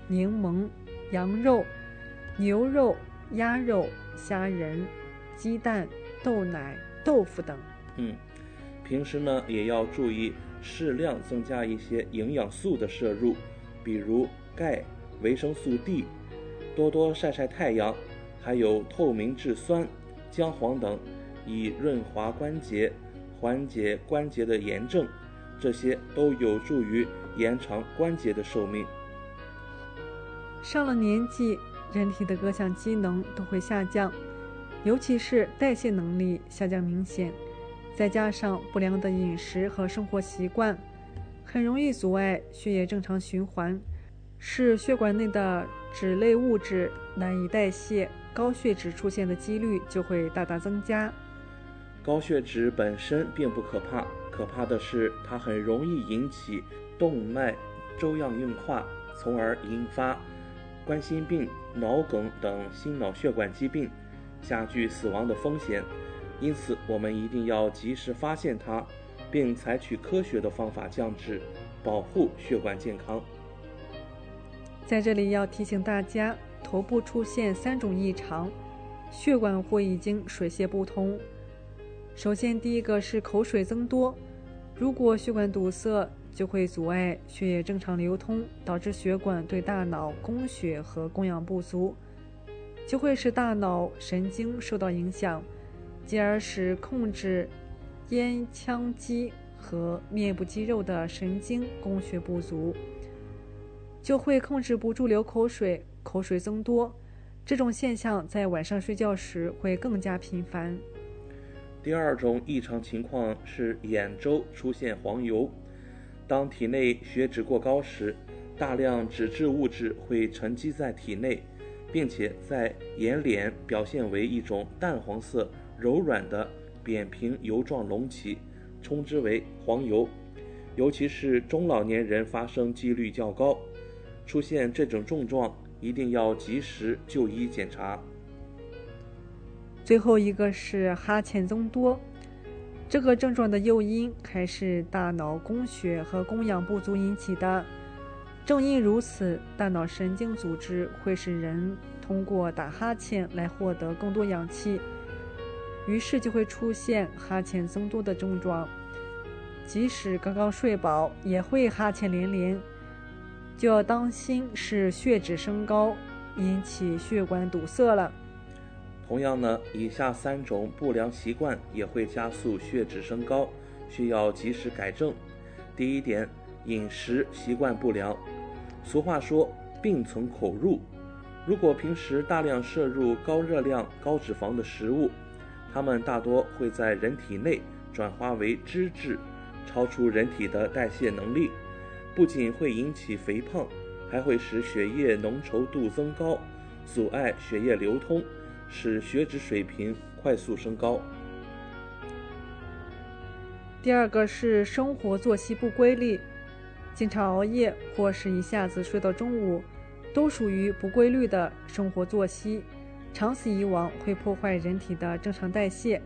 柠檬、羊肉、牛肉、鸭肉、虾仁、鸡蛋、豆奶、豆腐等。嗯，平时呢也要注意适量增加一些营养素的摄入，比如钙、维生素 D，多多晒晒太阳，还有透明质酸、姜黄等，以润滑关节，缓解关节的炎症。这些都有助于延长关节的寿命。上了年纪，人体的各项机能都会下降，尤其是代谢能力下降明显。再加上不良的饮食和生活习惯，很容易阻碍血液正常循环，使血管内的脂类物质难以代谢，高血脂出现的几率就会大大增加。高血脂本身并不可怕。可怕的是，它很容易引起动脉粥样硬化，从而引发冠心病、脑梗等心脑血管疾病，加剧死亡的风险。因此，我们一定要及时发现它，并采取科学的方法降脂，保护血管健康。在这里要提醒大家，头部出现三种异常，血管或已经水泄不通。首先，第一个是口水增多。如果血管堵塞，就会阻碍血液正常流通，导致血管对大脑供血和供氧不足，就会使大脑神经受到影响，进而使控制咽腔肌和面部肌肉的神经供血不足，就会控制不住流口水，口水增多。这种现象在晚上睡觉时会更加频繁。第二种异常情况是眼周出现黄油。当体内血脂过高时，大量脂质物质会沉积在体内，并且在眼睑表现为一种淡黄色、柔软的扁平油状隆起，称之为黄油。尤其是中老年人发生几率较高。出现这种症状，一定要及时就医检查。最后一个是哈欠增多，这个症状的诱因还是大脑供血和供氧不足引起的。正因如此，大脑神经组织会使人通过打哈欠来获得更多氧气，于是就会出现哈欠增多的症状。即使刚刚睡饱，也会哈欠连连，就要当心是血脂升高引起血管堵塞了。同样呢，以下三种不良习惯也会加速血脂升高，需要及时改正。第一点，饮食习惯不良。俗话说“病从口入”，如果平时大量摄入高热量、高脂肪的食物，它们大多会在人体内转化为脂质，超出人体的代谢能力，不仅会引起肥胖，还会使血液浓稠度增高，阻碍血液流通。使血脂水平快速升高。第二个是生活作息不规律，经常熬夜或是一下子睡到中午，都属于不规律的生活作息。长此以往会破坏人体的正常代谢，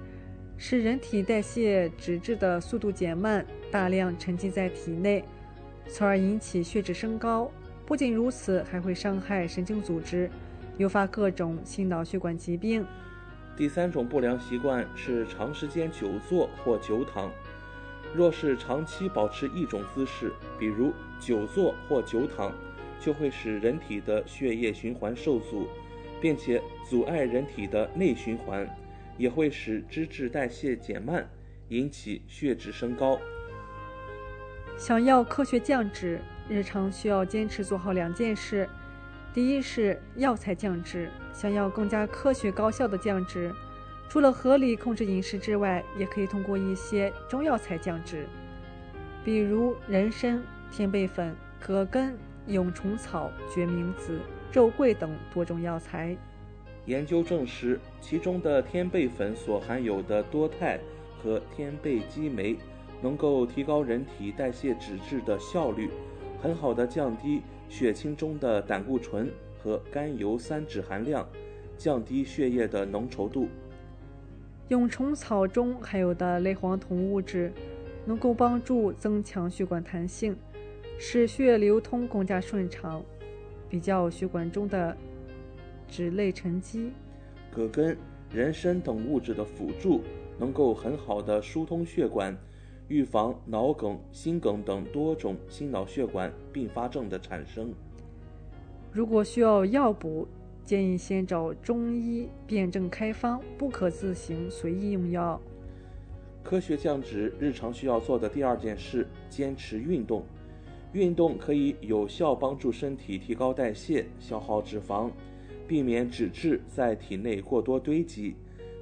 使人体代谢脂质的速度减慢，大量沉积在体内，从而引起血脂升高。不仅如此，还会伤害神经组织。诱发各种心脑血管疾病。第三种不良习惯是长时间久坐或久躺。若是长期保持一种姿势，比如久坐或久躺，就会使人体的血液循环受阻，并且阻碍人体的内循环，也会使脂质代谢减慢，引起血脂升高。想要科学降脂，日常需要坚持做好两件事：第一是药材降脂。想要更加科学高效的降脂，除了合理控制饮食之外，也可以通过一些中药材降脂，比如人参、天贝粉、葛根、蛹虫草、决明子、肉桂等多种药材。研究证实，其中的天贝粉所含有的多肽和天贝激酶。能够提高人体代谢脂质的效率，很好的降低血清中的胆固醇和甘油三酯含量，降低血液的浓稠度。蛹虫草中含有的类黄酮物质，能够帮助增强血管弹性，使血流通更加顺畅，比较血管中的脂类沉积。葛根、人参等物质的辅助，能够很好的疏通血管。预防脑梗、心梗等多种心脑血管并发症的产生。如果需要药补，建议先找中医辨证开方，不可自行随意用药。科学降脂，日常需要做的第二件事：坚持运动。运动可以有效帮助身体提高代谢、消耗脂肪，避免脂质在体内过多堆积，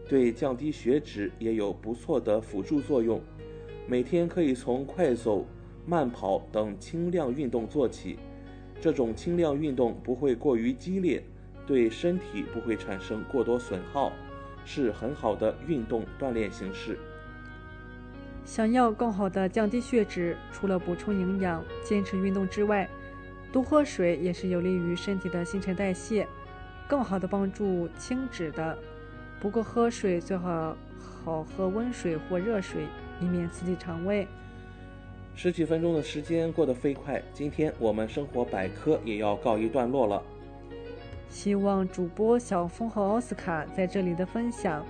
对降低血脂也有不错的辅助作用。每天可以从快走、慢跑等轻量运动做起，这种轻量运动不会过于激烈，对身体不会产生过多损耗，是很好的运动锻炼形式。想要更好的降低血脂，除了补充营养、坚持运动之外，多喝水也是有利于身体的新陈代谢，更好的帮助清脂的。不过喝水最好好喝温水或热水。以免刺激肠胃。十几分钟的时间过得飞快，今天我们生活百科也要告一段落了。希望主播小峰和奥斯卡在这里的分享，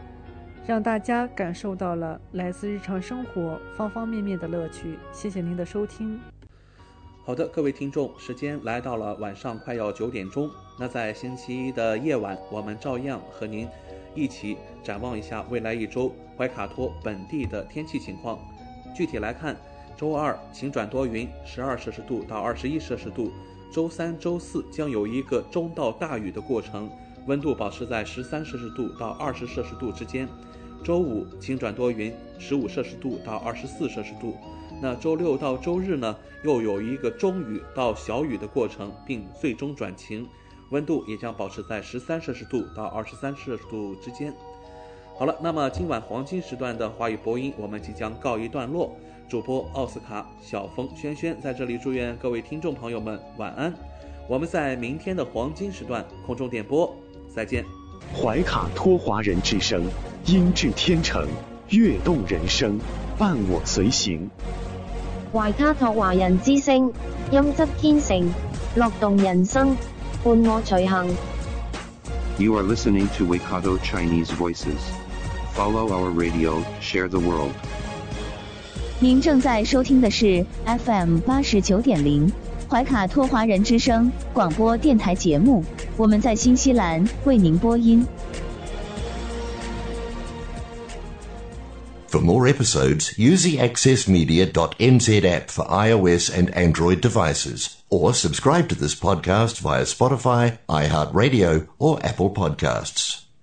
让大家感受到了来自日常生活方方面面的乐趣。谢谢您的收听。好的，各位听众，时间来到了晚上快要九点钟。那在星期一的夜晚，我们照样和您一起展望一下未来一周。怀卡托本地的天气情况，具体来看，周二晴转多云，十二摄氏度到二十一摄氏度；周三、周四将有一个中到大雨的过程，温度保持在十三摄氏度到二十摄氏度之间；周五晴转多云，十五摄氏度到二十四摄氏度。那周六到周日呢，又有一个中雨到小雨的过程，并最终转晴，温度也将保持在十三摄氏度到二十三摄氏度之间。好了，那么今晚黄金时段的华语播音我们即将告一段落。主播奥斯卡、小峰、轩轩在这里祝愿各位听众朋友们晚安。我们在明天的黄金时段空中点播，再见。怀卡托华人之声，音质天成，悦动人生，伴我随行。怀卡托华人之声，音质天成，乐动人生，伴我随行。You are listening to Waikato Chinese Voices. Follow our radio, share the world. 您正在收听的是 FM 八十九点零怀卡托华人之声广播电台节目，我们在新西兰为您播音。For more episodes, use the accessmedia.nz app for iOS and Android devices, or subscribe to this podcast via Spotify, iHeartRadio, or Apple Podcasts.